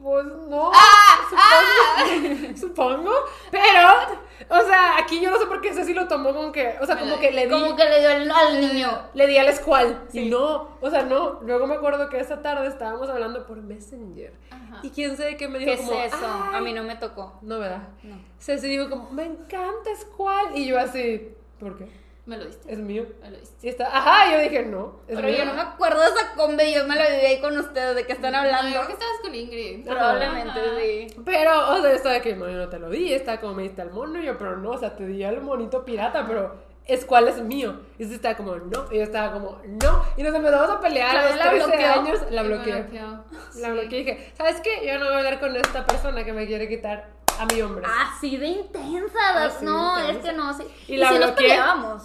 Pues no. ¡Ah! Supongo, supongo. Pero, o sea, aquí yo no sé por qué Ceci lo tomó como que, o sea, como la- que le di. Como que le dio el- al niño. Le di al escual. Y no, o sea, no. Luego me acuerdo que esa tarde estábamos hablando por Messenger. Ajá. Y quién sabe qué me dijo ¿Qué es como, eso? "Ay". A mí no me tocó. No, ¿verdad? No. Ceci dijo como, me encanta escual. Y yo así, ¿por qué? ¿Me lo diste? Es mío. Me lo diste. Y está, ajá, yo dije, no. Es Pero mío. yo no me acuerdo de esa combe, yo me la viví ahí con ustedes, de qué están No, hablando. creo que estabas con Ingrid. Probablemente Ajá. sí. Pero, o sea, estaba de que no, yo no te lo di, está como me diste al mono, y yo, pero no, o sea, te di al monito pirata, pero es cuál es mío. Y ese estaba como, no, y yo estaba como, no, y nos empezamos a pelear a los la 13 bloqueó. años, la Y me bloqueé. bloqueó. La bloqueé y dije, ¿sabes qué? Yo no voy a hablar con esta persona que me quiere quitar a mi hombre. Así de intensa. Así de no, intensa. es que no. Sí. Y Y, la sí nos peleábamos.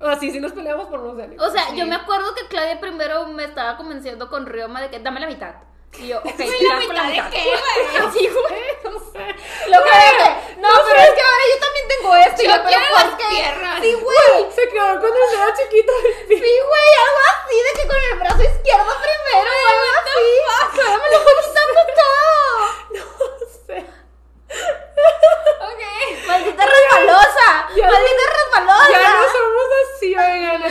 O sea, sí, sí nos peleamos por no sé. O sea, Sí. yo me acuerdo que Claudia primero me estaba convenciendo con Rioma de que dame la mitad. Y yo, ok, ¿La con la mitad mitad. de qué, güey? Sí, güey. no sé. De que, no, pero es que ahora yo también tengo esto. y Yo quiero ¿por las piernas. Sí, güey. Se quedó con el dedo chiquito del pie. Sí, güey, algo así, de que con el brazo izquierdo primero, o algo así. Pero me lo fue quitando todo. No sé. Ok. Maldita resbalosa. Ya Maldita resbalosa. Ya no somos así, oigan.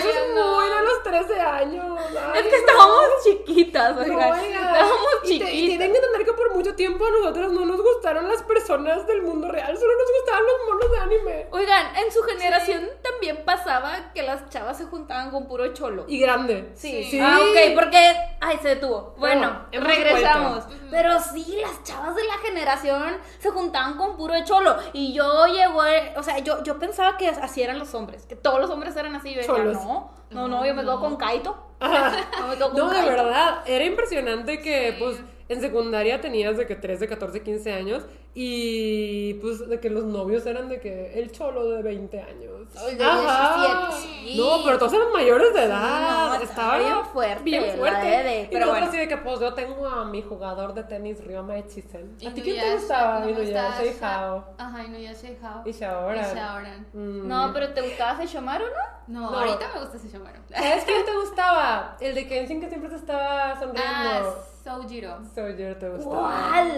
años. Ay, Es que no. estábamos chiquitas, No, oigan. oigan, estábamos y, te- y chiquitas. tienen que entender que por mucho tiempo a nosotros no nos gustaron las personas del mundo real, solo nos gustaban los monos de anime. Oigan, en su generación también pasaba que las chavas se juntaban con puro cholo. Y grande. Sí. Sí. Ah, ok, porque. Ay, se detuvo. Bueno, regresamos. vuelto. Pero sí, las chavas de la generación se juntaban con puro cholo. Y yo llegó. O sea, yo, yo pensaba que así eran los hombres. Que todos los hombres eran así. Yo decía, Cholos. no, no, no, yo me quedo con Kaito. Ajá. No, me quedo con No, de verdad, era impresionante que, Sí. pues, en secundaria tenías de que 13, 14, 15 años y, pues, de que los novios eran de que el cholo de 20 años. El de Ajá. 17, sí. No, pero todos eran mayores de Sí, edad. no, estaba bien fuerte Bien fuerte. Y pero nosotros bueno. así de que, pues, yo tengo a mi jugador de tenis, Ryoma Echizen. ¿A ti quién te gustaba? no me Inuyasha gustaba y Hao. Ajá, Inuyasha y Hao. Y Shaoran. Y Shaoran. Mm. No, pero ¿te gustaba Sesshomaru, no? No, No. ahorita me gusta ese Shomaru. ¿Sabes quién te gustaba? El de Kenshin que siempre te estaba Ah, Soujiro. Soldier te gustaba. ¿Cuál?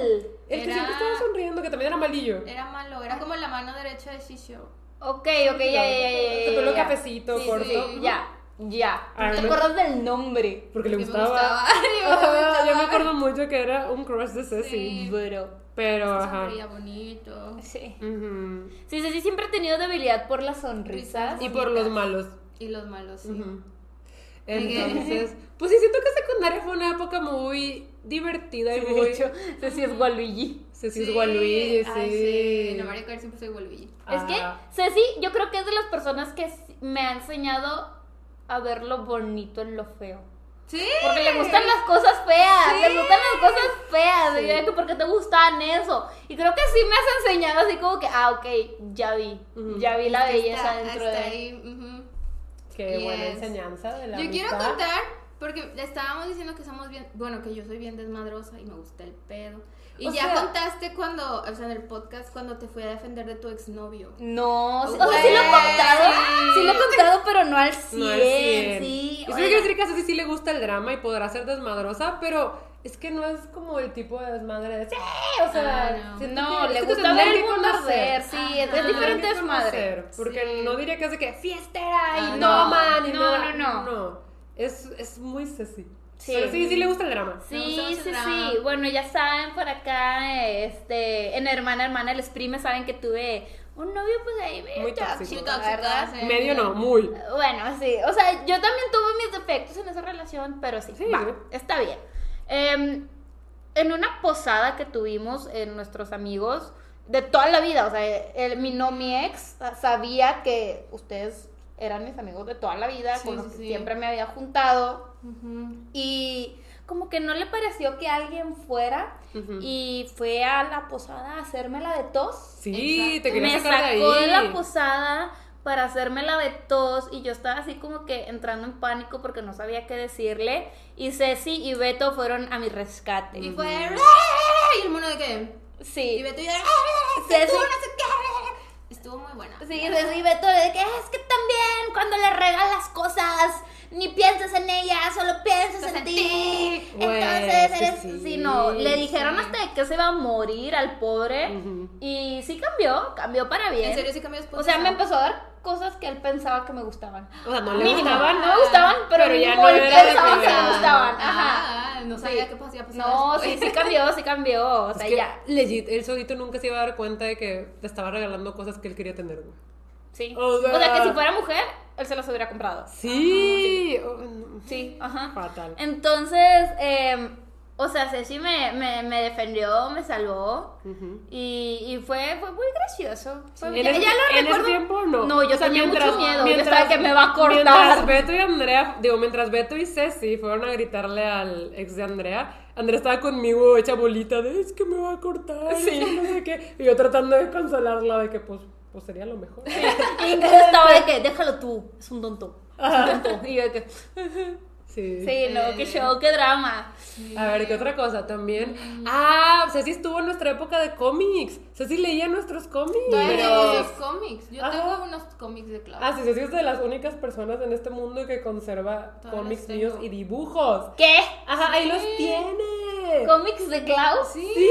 El que Era- siempre estaba sonriendo, que también era malillo. Era malo, era como la mano derecha de Shisho. Ok, ok, ya, ya, ya, ya, ya. Ya. cafecito, Sí, corto. sí, ya, ya. Ah, ¿Te no. acuerdas del nombre? Porque le me gustaba. Yo me gustaba. yo me acuerdo mucho que era un crush de Ceci. Sí. Pero, Pero, ajá. Sonreía bonito. sí. Ujú. Sí, sí, sí, siempre he tenido debilidad por las sonrisas. Y por los malos. Y los malos, sí. Ujú. Entonces, pues sí, siento que secundaria fue una época muy divertida y muy. de hecho, Ceci es Waluigi. Ceci es Waluigi, sí. Ay, sí. En Mario Kart siempre soy Waluigi. Es que. Ceci, yo creo que es de las personas que me ha enseñado a ver lo bonito en lo feo. Sí. Porque le gustan las cosas feas, Sí. le gustan las cosas feas. Sí. Y yo ¿por qué te gustan eso? Y creo que sí me has enseñado así como que, ah, ok, ya vi, ya vi la belleza está- dentro de ahí, ujú. Qué buena enseñanza de la Yo quiero contar, porque le estábamos diciendo que somos bien, bueno, que yo soy bien desmadrosa y me gusta el pedo. Y O ya sea- contaste cuando, o sea, en el podcast, cuando te fui a defender de tu exnovio. No, sí- o Güey, sea, sí lo he contado, sí. sí lo he contado, pero no al 100, No al 100. sí. Oigan. quiero decir que a Ceci sí le gusta el drama y podrá ser desmadrosa, pero es que no es como el tipo de desmadre de sí, o sea, Ah, no. No, que- le gusta ver que el mundo arder, sí, Ajá. es Te diferente desmadre. conocer, Porque Sí. no diría que es de que fiestera y Ah, no, no. man, y No, nada. no, no. No, es, es muy Ceci. Sí. Pero sí, sí le gusta el drama. Sí, sí, drama. sí. Bueno, ya saben por acá, este, en Hermana Hermana, les prime saben que tuve un novio, pues ahí medio Muy tóxico, verdad. Sí. Medio no, muy. Bueno, sí. O sea, yo también tuve mis defectos en esa relación, pero sí, Sí. va, está bien. Em, en una posada que tuvimos en nuestros amigos de toda la vida, o sea, el- mi, no, mi ex sabía que ustedes eran mis amigos de toda la vida, Sí, con los sí, que sí. siempre me había juntado. Y como que no le pareció que alguien fuera y fue a la posada a hacerme la de tos. Sí, Exacto. te quería Me sacar de ahí. sacó de la posada para hacerme la de tos y yo estaba así como que entrando en pánico porque no sabía qué decirle y Ceci y Beto fueron a mi rescate. Y fue. Y el mono de qué. Y Sí. Beto y yo. Ceci, Tú no sé qué. Estuvo muy buena. sí, Ceci y Beto de que es que también cuando le regalas cosas ni piensas en ella, solo piensas en en ti. Entonces sí, eres, sí, sí, no, le dijeron sí. hasta de que se iba a morir al pobre Ujú. y sí cambió, cambió para bien. ¿En serio sí cambió después? O sea, me empezó a dar cosas que él pensaba que me gustaban. O sea, no le Mínimo, gustaban. no me gustaban, pero, Pero ya mínimo no él era pensaba que me primera. gustaban. Ajá. Ah, no sabía Sí. qué pasaba. No, sí, sí cambió, sí cambió. O Es sea, que, ya. legit, él solito nunca se iba a dar cuenta de que te estaba regalando cosas que él quería tener, güey. Sí. O O sea, que si fuera mujer, él se las hubiera comprado. Sí. Oh, Sí, ajá. Fatal. Entonces, eh, o sea, Ceci me, me, me defendió, me salvó. Y, y fue, fue muy gracioso. Fue- En ya, ese, ya lo en ese tiempo no. No, yo O sea, tenía mientras- mucho miedo. yo mientras- estaba que me va a cortar. Mientras Beto y Andrea, digo, mientras Beto y Ceci fueron a gritarle al ex de Andrea, Andrea estaba conmigo hecha bolita de es que me va a cortar, Sí. no sé qué. Y yo tratando de consolarla de que pues, pues sería lo mejor. Y Ingrid estaba de que, déjalo tú, es un tonto. Es un tonto. Y yo de que, Sí. sí, no, qué show, qué drama. A ver, ¿qué otra cosa? También. Ah, Ceci estuvo en nuestra época de cómics. Ceci leía nuestros cómics. Todavía Pero- esos cómics. Yo Ajá. tengo unos cómics de Clau. Ah, sí, Ceci es de las únicas personas en este mundo que conserva Todavía cómics los míos y dibujos. ¿Qué? Ajá, ahí los tiene. ¿Cómics de Klaus? Sí, Sí.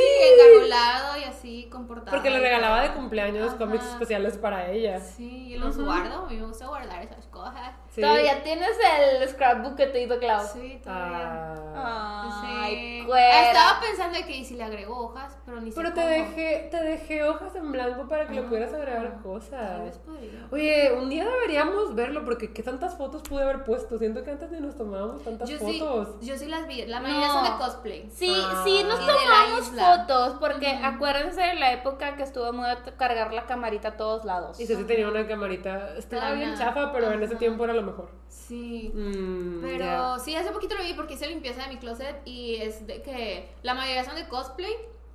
y así con portada. Porque le regalaba de cumpleaños Ajá. cómics especiales para ella. Sí, y los guardo. A mí me gusta guardar esas cosas. Sí. Todavía tienes el scrapbook que te hizo Clau. Sí, todavía. Ah. Ay, Sí. cuera. Estaba pensando que y si le agrego hojas, pero ni sé Pero te cómo. dejé, te dejé hojas en blanco para que le Ah. pudieras agregar Tal cosas. vez podría. Oye, un día deberíamos verlo porque qué tantas fotos pude haber puesto. Siento que antes ni nos tomábamos tantas Yo sí, fotos. yo sí las vi. La mayoría No. son de cosplay. Sí, Ah. sí, nos tomamos fotos, porque acuérdense de la época que estuvo muy a cargar la camarita a todos lados. Y Ceci tenía una camarita, estaba bien chafa, pero en ese tiempo era lo mejor. Sí. Mm, Pero sí, hace poquito lo vi porque hice limpieza de mi closet y es de que la mayoría son de cosplay,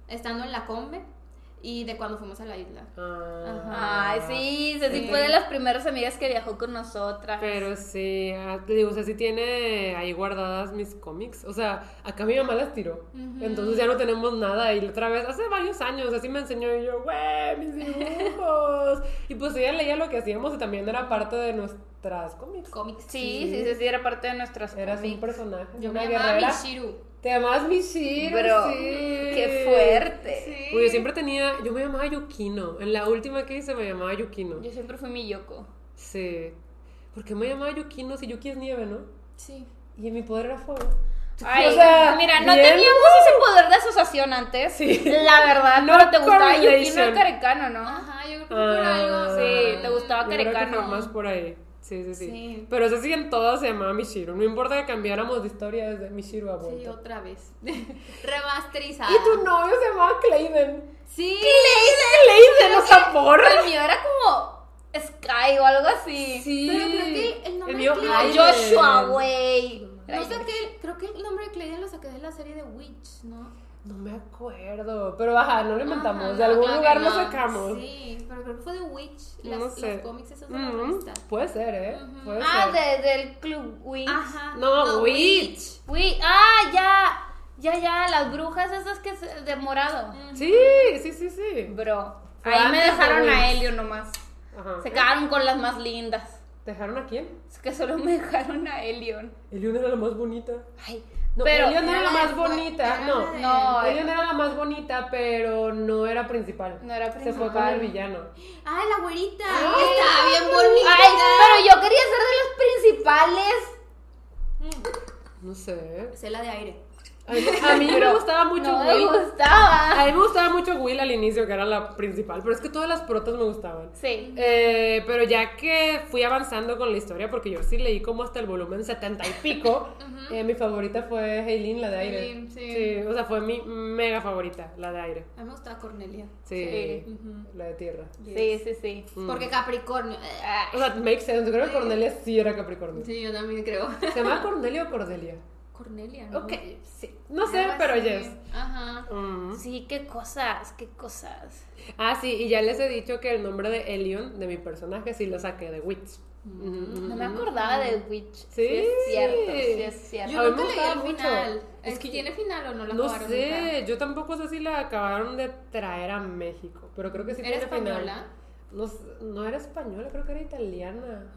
estando en la combe y de cuando fuimos a la isla. Ah. Ay, sí, Ceci Sí. fue de las primeras amigas que viajó con nosotras. Pero sí, ah, te digo, o sea, sí tiene ahí guardadas mis cómics. O sea, acá mi mamá las tiró. Entonces ya no tenemos nada. Y la otra vez, hace varios años, así me enseñó y yo, güey, mis dibujos. y pues ella leía lo que hacíamos y también era parte de nuestras cómics. Cómics. Sí, sí, sí, sí, era parte de nuestras Eras un cómics. personaje, Yo una me llamaba guerrera. Mishiru. Te llamabas Mishiro, Bro, sí. qué fuerte. Uy, yo siempre tenía, yo me llamaba Yukino. En la última que hice me llamaba Yukino. Yo siempre fui mi Yoko. Sí. ¿Por qué me llamaba Yukino si Yuki es nieve, no? Sí. Y mi poder era fuego. Ay, O sea, mira, no bien. teníamos ese poder de asociación antes. Sí. La verdad, No pero te gustaba. Yukino Carecano, ¿no? Ajá, yo creo que por Ah, algo. Sí, te gustaba yo creo que Carecano. fue más por ahí. Sí, sí, sí. Sí. Pero eso sí, en todas se llamaba Mishiro. No importa que cambiáramos de historia desde Mishiro a Sí, vuelta. otra vez. Remasterizada. y tu novio se llamaba Clayden. Sí. Clayden, o sea, por. El mío era como Sky o algo así. Sí. Pero creo que el nombre mío, de Clayden-. Joshua, güey. No saqué, creo que el nombre de Clayden lo saqué de la serie de Witch, ¿no? No me acuerdo. Pero ajá, no lo inventamos. Ajá, de no, algún claro lugar lo no. sacamos. Sí, pero creo que fue de Witch. No Las, sé. Los cómics esos de la Mm, revista. puede ser, ¿eh? Puede Ah, ser. de, del club Wings. Ajá. No, Witch. Uy, ah, ya. Ya, ya, las brujas esas que se, de morado. Sí, sí, sí, sí. Bro. Fue Ahí me de dejaron a. Helio nomás. Ajá. Se quedaron con las más lindas. ¿Dejaron a quién? Es que solo me dejaron a Elion. Elion era la más bonita. Ay, No, pero. Elion era era la más fue- bonita. era No, No, Elion era la más bonita, pero no era principal. No era Se fue con principal. el villano. Ah, la güerita. Ay. Estaba bien bonita. Ay, pero yo quería ser de las principales. No sé. Sé la de aire. A mí, me gustaba mucho no me Will. gustaba. A mí me gustaba mucho Will al inicio, que era la principal, pero es que todas las protas me gustaban. Sí. Eh, pero ya que fui avanzando con la historia, porque yo sí leí como hasta el volumen 70 y pico, eh, mi favorita fue Eileen, la de aire. Eileen, sí. o sea, fue mi mega favorita, la de aire. A mí me gustaba Cornelia. Sí, la de tierra. Sí, sí, sí. Mm. Porque Capricornio. eh, O sea, makes sense. Yo creo que Cornelia sí era Capricornio. Sí, yo también creo. ¿Se llama Cornelia o Cordelia? Cornelia, ¿no? Ok, sí. No sé, pero así. yes. Ajá. Mm. Sí, qué cosas, qué cosas. Ah, sí, y ya les he dicho que el nombre de Elion, de mi personaje, sí lo saqué de Witch. No me acordaba de Witch. Sí. es cierto, sí es cierto. Yo nunca me leí el mucho. final. Es Es que- ¿Tiene final o no la No acabaron sé, nunca? yo tampoco sé si la acabaron de traer a México, pero creo que sí ¿Era tiene española? final. No, no era española, creo que era italiana.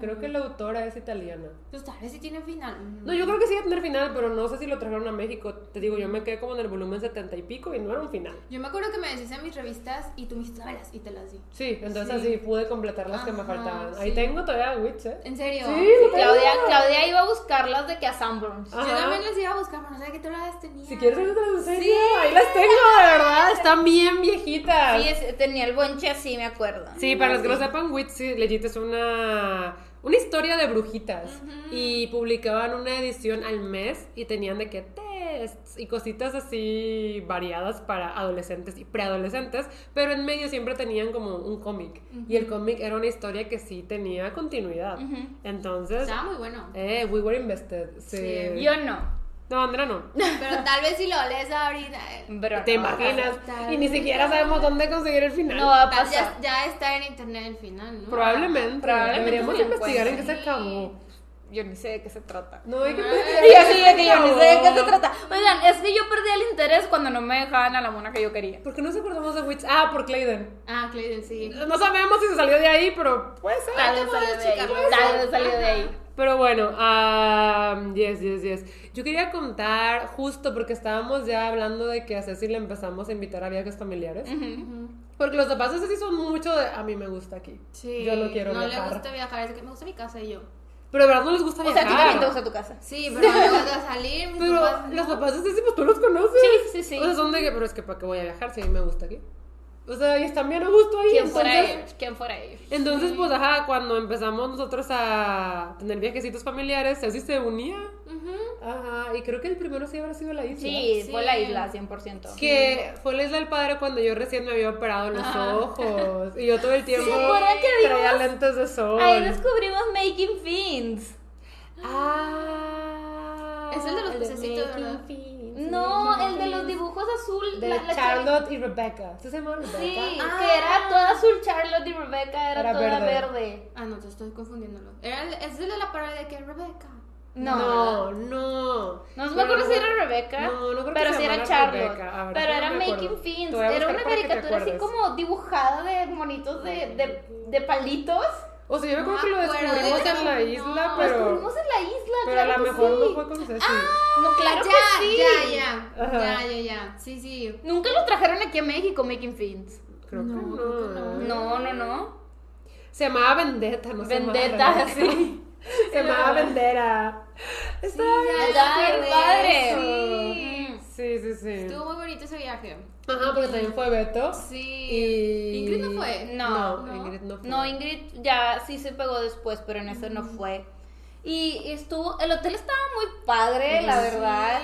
Creo que la autora es italiana. Pues tal vez sí tiene final. No, yo creo que sí iba a tener final, pero no sé si lo trajeron a México. Te digo, yo me quedé como en el volumen 70 y pico y no era un final. Yo me acuerdo que me decías en mis revistas y tú me dijiste, y te las di. Sí, entonces Sí. así pude completar las que me faltaban. Ahí tengo todavía Witch, ¿eh? ¿En serio? Sí. Claudia, Claudia iba a buscarlas de que a Sanborns. Yo también las iba a buscar, pero no sabía que tú las tenías. Si quieres, ahorita las enseño. Sí. Ahí las tengo, de verdad. Están bien viejitas. Sí, es- tenía el bonche así, me acuerdo. Sí, para los que lo sepan, Witch sí, legit es una, una historia de brujitas. Y publicaban una edición al mes y tenían de que tests y cositas así variadas para adolescentes y preadolescentes, pero en medio siempre tenían como un cómic. Y el cómic era una historia que sí tenía continuidad. Entonces, Estaba muy bueno. eh, we were invested. Sí. Sí. Yo no. No, Andrea no. Pero tal vez si lo lees ahorita. eh, Bro, ¿Te no imaginas? Y ni siquiera sabemos dónde conseguir el final. No va a pasar. Ya, ya está en internet el final, ¿no? Probablemente. Probablemente Deberíamos se investigar en qué se acabó. Yo ni sé de qué se trata. No, hay que Ay, investigar. Y así de que yo ni sé de qué se trata. Oigan, es que yo perdí el interés cuando no me dejaban a la mona que yo quería. ¿Por qué no nos acordamos de Witch? Ah, por Clayden. Ah, Clayden, sí. No sabemos si se salió de ahí, pero puede ser. Tal vez salió de ahí. Tal vez salió de ahí. Pero bueno, ah, yes, yes, yes. Yo quería contar, justo porque estábamos ya hablando de que a Ceci le empezamos a invitar a viajes familiares. Porque los papás de Ceci son mucho de, a mí me gusta aquí. Sí. Yo no quiero No viajar. le gusta viajar, es que me gusta mi casa y yo. Pero de verdad no les gusta O sea, a ti viajar. también te gusta tu casa. Sí, pero no me gusta salir. mis Pero papás, los no. papás de Ceci, pues tú los conoces. Sí, sí, sí. O sea, son de que, pero es que para qué voy a viajar si a mí me gusta aquí. O sea, y están bien a gusto ahí. ¿Quién fuera entonces- ellos? ¿Quién fuera ellos? Entonces, pues, ajá, cuando empezamos nosotros a tener viajecitos familiares, Ceci se unía. Ujú. Ajá, y creo que el primero sí habrá sido la isla. Sí, Sí. fue la isla, 100%. Que fue la isla del padre cuando yo recién me había operado los Ajá. ojos. Y yo todo el tiempo ¿Se acuerdan que traía vimos? lentes de sol. Ahí descubrimos Making Fins. Ah. Es el de los pececitos, Making ¿verdad? Fins, No, el de los dibujos azul. De la- la Charlotte y Rebecca. ¿Sí se llama Rebecca? Sí, Ah. que era toda azul Charlotte y Rebecca era, Era toda verde. verde. Ah, no, te estoy confundiéndolo. Era el, es el de la parodia de que Rebecca. No, No, no. No me Pero acuerdo si era no- Rebecca, No, no creo pero que sí se era Charlotte. Rebecca. A ver, pero era Making. Fins. Era una que caricatura así como dibujada de monitos de, de, de palitos. O sea, yo me No acuerdo que lo me acuerdo, descubrimos de en la isla, no. Lo pero. descubrimos en la isla, Pero a lo mejor sí. no fue con Ceci. No, claro ya, que sí. ya, ya. Ajá. Ya, ya, ya. Sí, sí. Nunca lo trajeron aquí a México, Making Fins. Creo No, que no. No, no. no. Se llamaba Vendetta, no se llamaba Vendetta, sí. Se llamaba Vendera. Está ya, bien. padre. Sí. Sí, sí, sí. Estuvo muy bonito ese viaje. Ajá, porque también fue Beto. Sí. Y... Ingrid no fue. No, No, Ingrid no fue. No, Ingrid ya sí se pegó después, pero en ese no fue. Y estuvo, el hotel estaba muy padre, la Sí. verdad.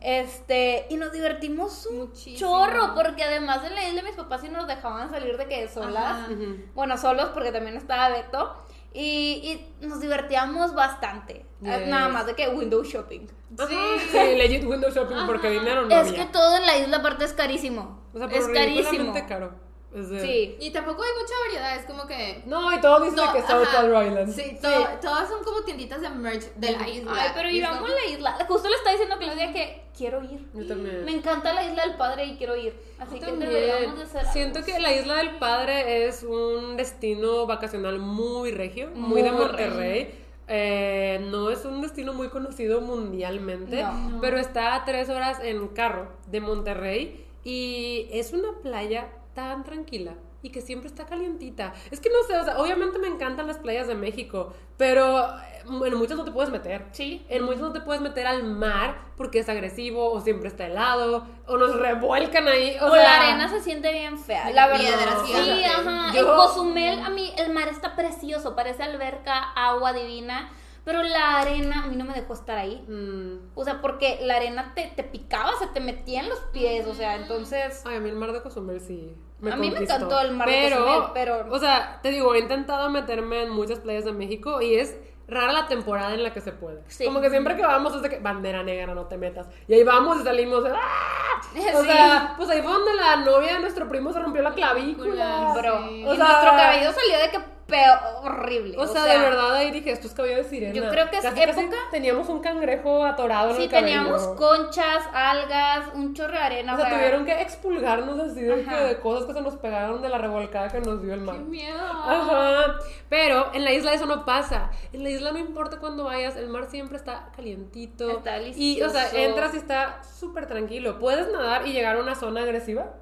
Este, y nos divertimos un Muchísimo. chorro, porque además en la isla mis papás sí nos dejaban salir de que solas. Ajá. Bueno, solos porque también estaba Beto. Y, y nos divertíamos bastante. Eh, Yes. Nada más de que window shopping. Sí, legit window shopping porque dinero no es había. que todo en la isla aparte es carísimo. O sea, pero es carísimo. caro. Es Sí. Y tampoco hay mucha variedad, es como que. No, y todo dice No, que South ajá. Padre Island. Sí, to- todas son como tienditas de merch de la isla. Ay, pero Y es íbamos como- a la isla. Justo le está diciendo Claudia que quiero ir. Yo también. Me encanta la isla del padre y quiero ir. Así Yo que también. deberíamos de hacer. Siento que la Isla del Padre es un destino vacacional muy regio, muy, de Monterrey. Eh, no es un destino muy conocido mundialmente, No. pero está a tres horas en carro de Monterrey y es una playa tan tranquila y que siempre está calientita. Es que no sé, o sea, obviamente me encantan las playas de México, pero eh, en muchas no te puedes meter. Sí. En muchos no te puedes meter al mar porque es agresivo o siempre está helado o nos revuelcan ahí. O, O sea, la arena se siente bien fea. La verdad. sí, Sí, ajá. ajá. Yo- En Cozumel, a mí el mar está precioso. Parece alberca, agua divina. Pero la arena, a mí no me dejó estar ahí. Mm. O sea, porque la arena te, te picaba, se te metía en los pies. O sea, entonces. Ay, a mí el mar de Cozumel sí. Me A mí me encantó el mar de Cozumel, pero- O sea, te digo, he intentado meterme en muchas playas de México y es rara la temporada en la que se puede. Sí. Como que siempre que vamos es de que bandera negra, no te metas. Y ahí vamos y salimos. ¡ah! O Sí. sea, pues ahí fue donde la novia de nuestro primo se rompió la clavícula. Bro. Sí. O y nuestro cabello salió de que peor, horrible. O sea, de verdad ahí dije, esto es cabello de sirena. Yo creo que es Casi, casi época- teníamos un cangrejo atorado en Sí, el cabello. teníamos conchas, algas, un chorro de arena. O sea, tuvieron que expulgarnos así de, que cosas que se nos pegaron de la revolcada que nos dio el mar. ¡Qué miedo! Ajá. Pero en la isla eso no pasa. En la isla no importa cuándo vayas, el mar siempre está calientito. Está Y, o sea, entras y está súper tranquilo. Puedes nadar y llegar a una zona agresiva,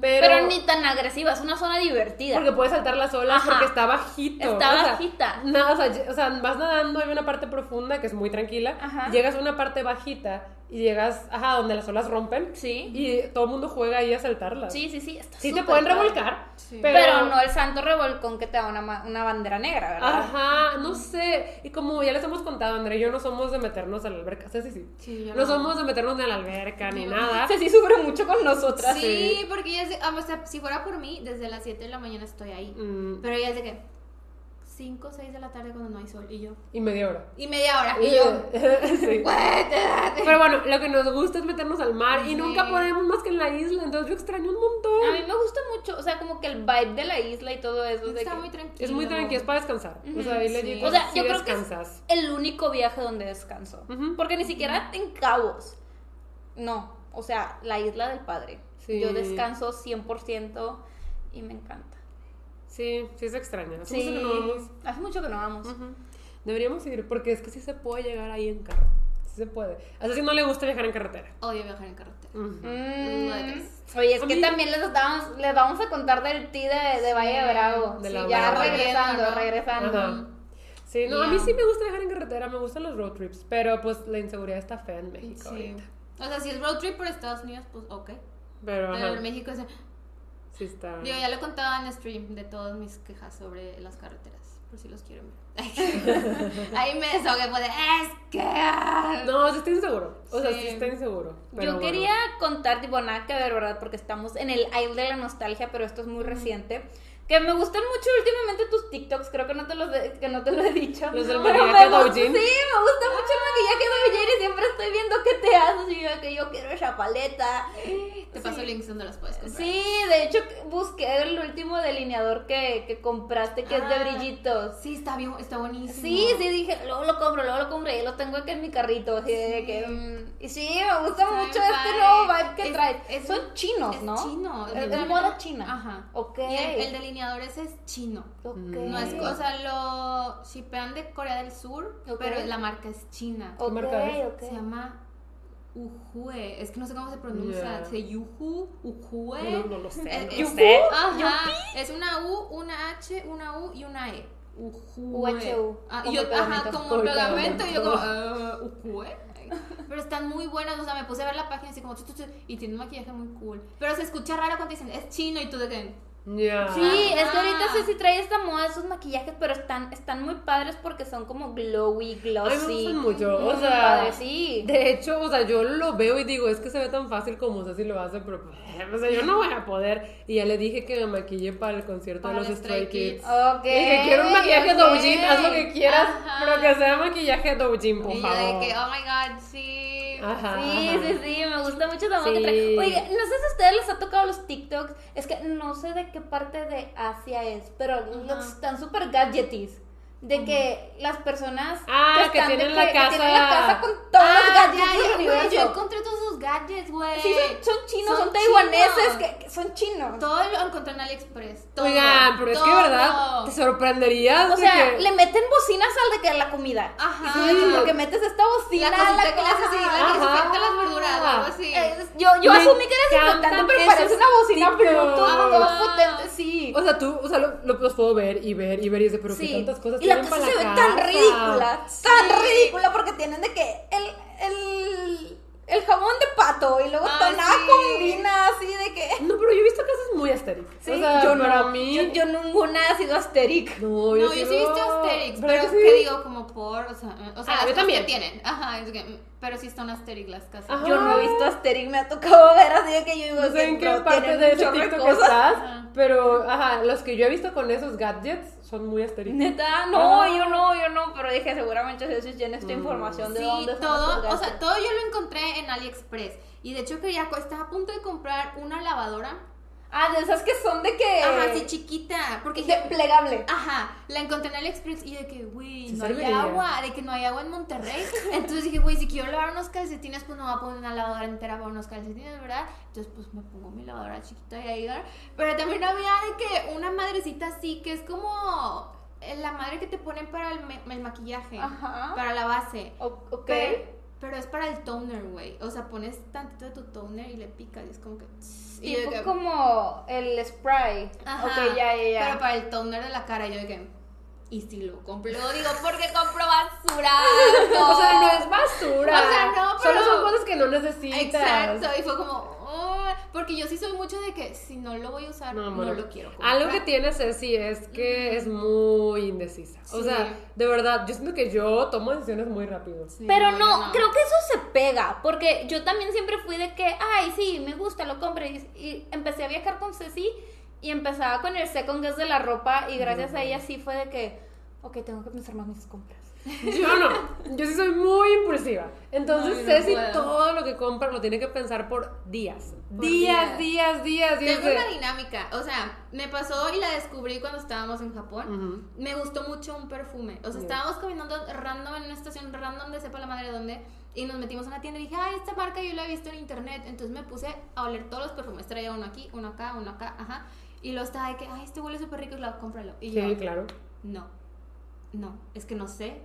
pero. Pero, ni tan agresiva, es una zona divertida. Porque puedes saltar las olas Ajá. porque está bajito. Está o bajita. Nada, o sea, lle- o sea, vas nadando, hay una parte profunda que es muy tranquila. Ajá. Llegas a una parte bajita y llegas, ajá, donde las olas rompen. Sí. Y todo el mundo juega ahí a saltarlas. Sí, sí, sí. Está Sí te pueden padre. revolcar, Sí. pero... Pero... no el santo revolcón que te da una, ma- una bandera negra, ¿verdad? Ajá, no sé. Y como ya les hemos contado, André y yo no somos de meternos a la alberca. Sí, sí, sí. Sí, yo no, no. somos de meternos a la alberca ni nada. Sí, sí, sufre mucho con nosotras. Sí, porque ella es de- ah, o sea, si fuera por mí, desde las 7 de la mañana estoy ahí. Mm, Pero ella es de que 5 o 6 de la tarde cuando no hay sol y yo. y media hora. Y media hora y yo. Pero bueno, lo que nos gusta es meternos al mar y nunca podemos más que en la isla. Entonces yo extraño un montón. A mí me gusta mucho, o sea, como que el vibe de la isla y todo eso. Está muy tranquilo. Es muy tranquilo, es para descansar. O sea, ahí sí. legit, O sea, sí yo creo que es el único viaje donde descanso. Porque ni siquiera en Cabos. No, o sea, la isla del padre. Sí. Yo descanso 100% y me encanta. Sí, sí se extraña. Hace Sí, mucho que no vamos. hace mucho que no vamos. Deberíamos ir, porque es que sí se puede llegar ahí en carro. Sí se puede. A si no le gusta viajar en carretera. Odio viajar en carretera. Ujú. Mm, Uno de tres. Oye, es A que mí- también les, estábamos- les vamos a contar del ti de, de Valle de Bravo. de Sí, la ya regresando, regresando. Ajá. Sí, no, a mí sí me gusta viajar en carretera, me gustan los road trips, pero pues la inseguridad está fea en México Sí. ahorita. O sea, si es road trip por Estados Unidos, pues ok. Pero, en México es... sí está. Digo, ya lo contaba en stream de todas mis quejas sobre las carreteras, por si los quieren ver. Ahí me desahogué, pues de, es que... ah". No, sí está inseguro. O sea, Sí. está inseguro. pero Yo bueno. quería contar, tipo, nada que ver, ¿verdad? Porque estamos en el aisle de la nostalgia, pero esto es muy reciente. Que me gustan mucho últimamente tus TikToks, creo que no te, los de- que no te lo he dicho. Los del maquillaje gusta- Doujin. Sí, me gusta mucho el maquillaje Doujin y siempre estoy viendo qué te haces y yo que yo quiero esa paleta. Te paso links donde las puedes comprar. Sí, de hecho busqué el último delineador que, que compraste, que es de Ah. brillitos. Sí, está bien, está buenísimo. Sí, sí, dije, luego lo compro, luego lo compro, y lo tengo aquí en mi carrito, así de Sí. que... mm, y sí, me gusta mucho este nuevo vibe que Es- trae. es Son chinos, es ¿no? chino, moda china. Ajá. Ok. Y el, el delineador es chino. No es, o sea, lo shipean de Corea del Sur, pero la marca es china. Ok, marca es? ok. Se llama Ujue. Es que no sé cómo se pronuncia. Yeah. Se Yuhu, Ujue. No, no lo sé, Eh, no es- sé. Ajá. Es una U, una H, una U y una E. Ujue. UHU, Ah, yo, el ajá, como pegamento. Y yo como, uh, Ujue. Pero están muy buenas, o sea, me puse a ver la página así como, y tiene un maquillaje muy cool. Pero se escucha raro cuando dicen, es chino y tú de que... Ya. Sí, es que ahorita sí trae esta moda esos maquillajes, pero están, están muy padres porque son como glowy, glossy. me gustan mucho. O Muy sea, padres, sí. de hecho, o sea, yo lo veo y digo, es que se ve tan fácil como Ceci lo hace, pero pues, o sea, yo no voy a poder. Y ya le dije que me maquille para el concierto Para de los Stray Stray Kids. Kids. Ok. Dije, quiero un maquillaje ok. doujin, haz lo que quieras, Ajá. pero que sea maquillaje doujin, por Y yo favor. de que, oh my god, sí. Ajá. Sí, ajá. sí, sí, me gusta mucho moda que trae. Oiga, no sé si a ustedes les ha tocado los TikToks, es que no sé de qué parte de Asia es, pero los están súper gadgetis. De que las personas Ah, que están de tienen la que casa- tienen la casa con todos los Ah, gadgets ya, yo encontré todos sus gadgets, güey. Sí, son, son chinos, son, Son taiwaneses, que, que son chinos. Todo lo encontré en AliExpress. Todo, Oigan, pero es que. ¿verdad? Te sorprenderías O de sea, le meten bocinas al de que la comida. Ajá. Sí, como que metes esta bocina La a la que le hace así, la que Ajá. desinfecta las verduras, algo así. Yo yo Me asumí que era desinfectante, pero esos parece una bocina. Bluetooth, todo Ah. potente, sí. O sea, tú, o sea, lo, lo- los puedo ver y ver y ver y decir, pero Sí. qué tantas cosas y la casa se ve tan ridícula, tan ridícula porque tienen de que el, el, el jamón de pato y luego Ah, tonada sí. combina así de que... No, pero yo he visto casas muy aesthetic. Sí, o sea, yo no, para mí... yo, yo ninguna ha sido asteric. No, No, yo sí he visto. Asterix, ¿Verdad pero que que sí? digo como por, o sea, o sea Ah, yo también. tienen. Ajá, es que, mm, pero sí están Asterix las casas. Ajá. Yo no he visto Asterix, me ha tocado ver así de que yo digo No sé en qué parte de ese TikTok cosas. estás, Ajá. pero, ajá, los que yo he visto con esos gadgets son muy aesthetic. Neta, no, yo no, yo no, pero dije seguramente Jesús tiene esta información de Sí, dónde son todo, estos o sea, todo yo lo encontré en AliExpress. Y de hecho que ya estaba a punto de comprar una lavadora. Ah, de esas que son de que... Ajá, sí, chiquita. Porque de plegable. Ajá, la encontré en AliExpress y de que, güey, Sí no hay agua, de que no hay agua en Monterrey. Entonces dije, güey, si quiero lavar unos calcetines, pues no voy a poner una lavadora entera para unos calcetines, ¿verdad? Entonces, pues me pongo mi lavadora chiquita y ahí, ¿verdad? Pero también había de que una madrecita así, que es como eh, la madre que te ponen para el, el maquillaje, Ajá. para la base. O- ok. Pero, pero es para el toner, güey. O sea, pones tantito de tu toner y le picas y es como que... y Tipo que- como el spray. Ajá. Ok, ya, ya, ya. Pero para el toner de la cara, yo que. Y si lo compro, digo, ¿por qué compro basura? No. O sea, no es basura. O sea, no, pero- Solo son cosas que no necesitas. Exacto. Y fue como, "Oh", porque yo sí soy mucho de que si no lo voy a usar, No, lo quiero comprar. Algo que tiene Ceci es que es muy indecisa. O sea, de verdad, yo siento que yo tomo decisiones muy rápido. Sí, Pero no, creo que eso se pega, porque yo también siempre fui de que, ay, sí, me gusta, lo compro. Y, y empecé a viajar con Ceci y empezaba con el second guess de la ropa y gracias a ella sí fue de que, ok, tengo que pensar más mis compras. Yo no, yo sí soy muy impulsiva. Entonces, Ay, no Ceci puedo. todo lo que compra lo tiene que pensar por días. Por días, días. días, días, días. Tengo de- una dinámica, o sea, me pasó y la descubrí cuando estábamos en Japón. Ujú. Me gustó mucho un perfume. O sea, estábamos caminando random en una estación random de sepa la madre dónde. Y nos metimos a una tienda y dije, ay, esta marca yo la he visto en internet. Entonces me puse a oler todos los perfumes. Traía uno aquí, uno acá, uno acá, ajá. Y luego estaba de que, ay, este huele súper rico, lo cómpralo. Y Sí, yo, claro. no, no, es que no sé.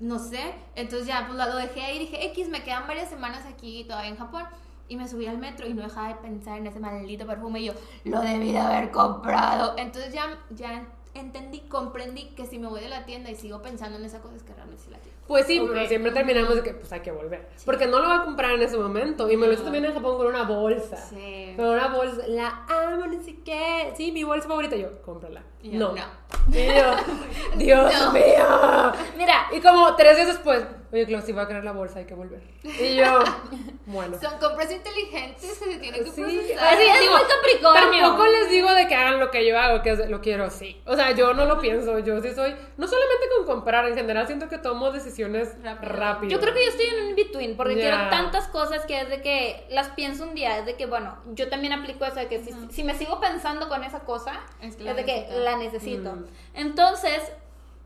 No sé. Entonces ya, pues lo dejé ahí y dije, X, me quedan varias semanas aquí todavía en Japón. Y me subí al metro y no dejaba de pensar en ese maldito perfume. Y yo, lo debí de haber comprado. Entonces ya, ya entendí, comprendí que si me voy de la tienda y sigo pensando en esa cosa es que realmente sí la quiero. Pues sí, pero siempre terminamos de que pues hay que volver. Porque no lo va a comprar en ese momento. Y me lo hizo también en Japón con una bolsa. Sí. Con una bolsa, la amo, no sé qué. Sí, mi bolsa favorita. Yo, cómprala. Y yo, no. no. Y yo, Dios No. mío. Mira, Y como tres días después, oye, Clau, si va a querer la bolsa, hay que volver. Y yo, bueno. Son compras inteligentes que se tienen que Sí, procesar. así es digo, muy Capricornio. Tampoco les digo de que hagan lo que yo hago, que lo quiero sí. O sea, yo no lo pienso, yo sí soy, no solamente con comprar, en general siento que tomo decisiones Rápido. rápido. Yo creo que yo estoy en un between porque quiero tantas cosas que es de que las pienso un día, es de que, bueno, yo también aplico eso de que si, si me sigo pensando con esa cosa, Es la de que necesitas. La necesito. Mm. Entonces,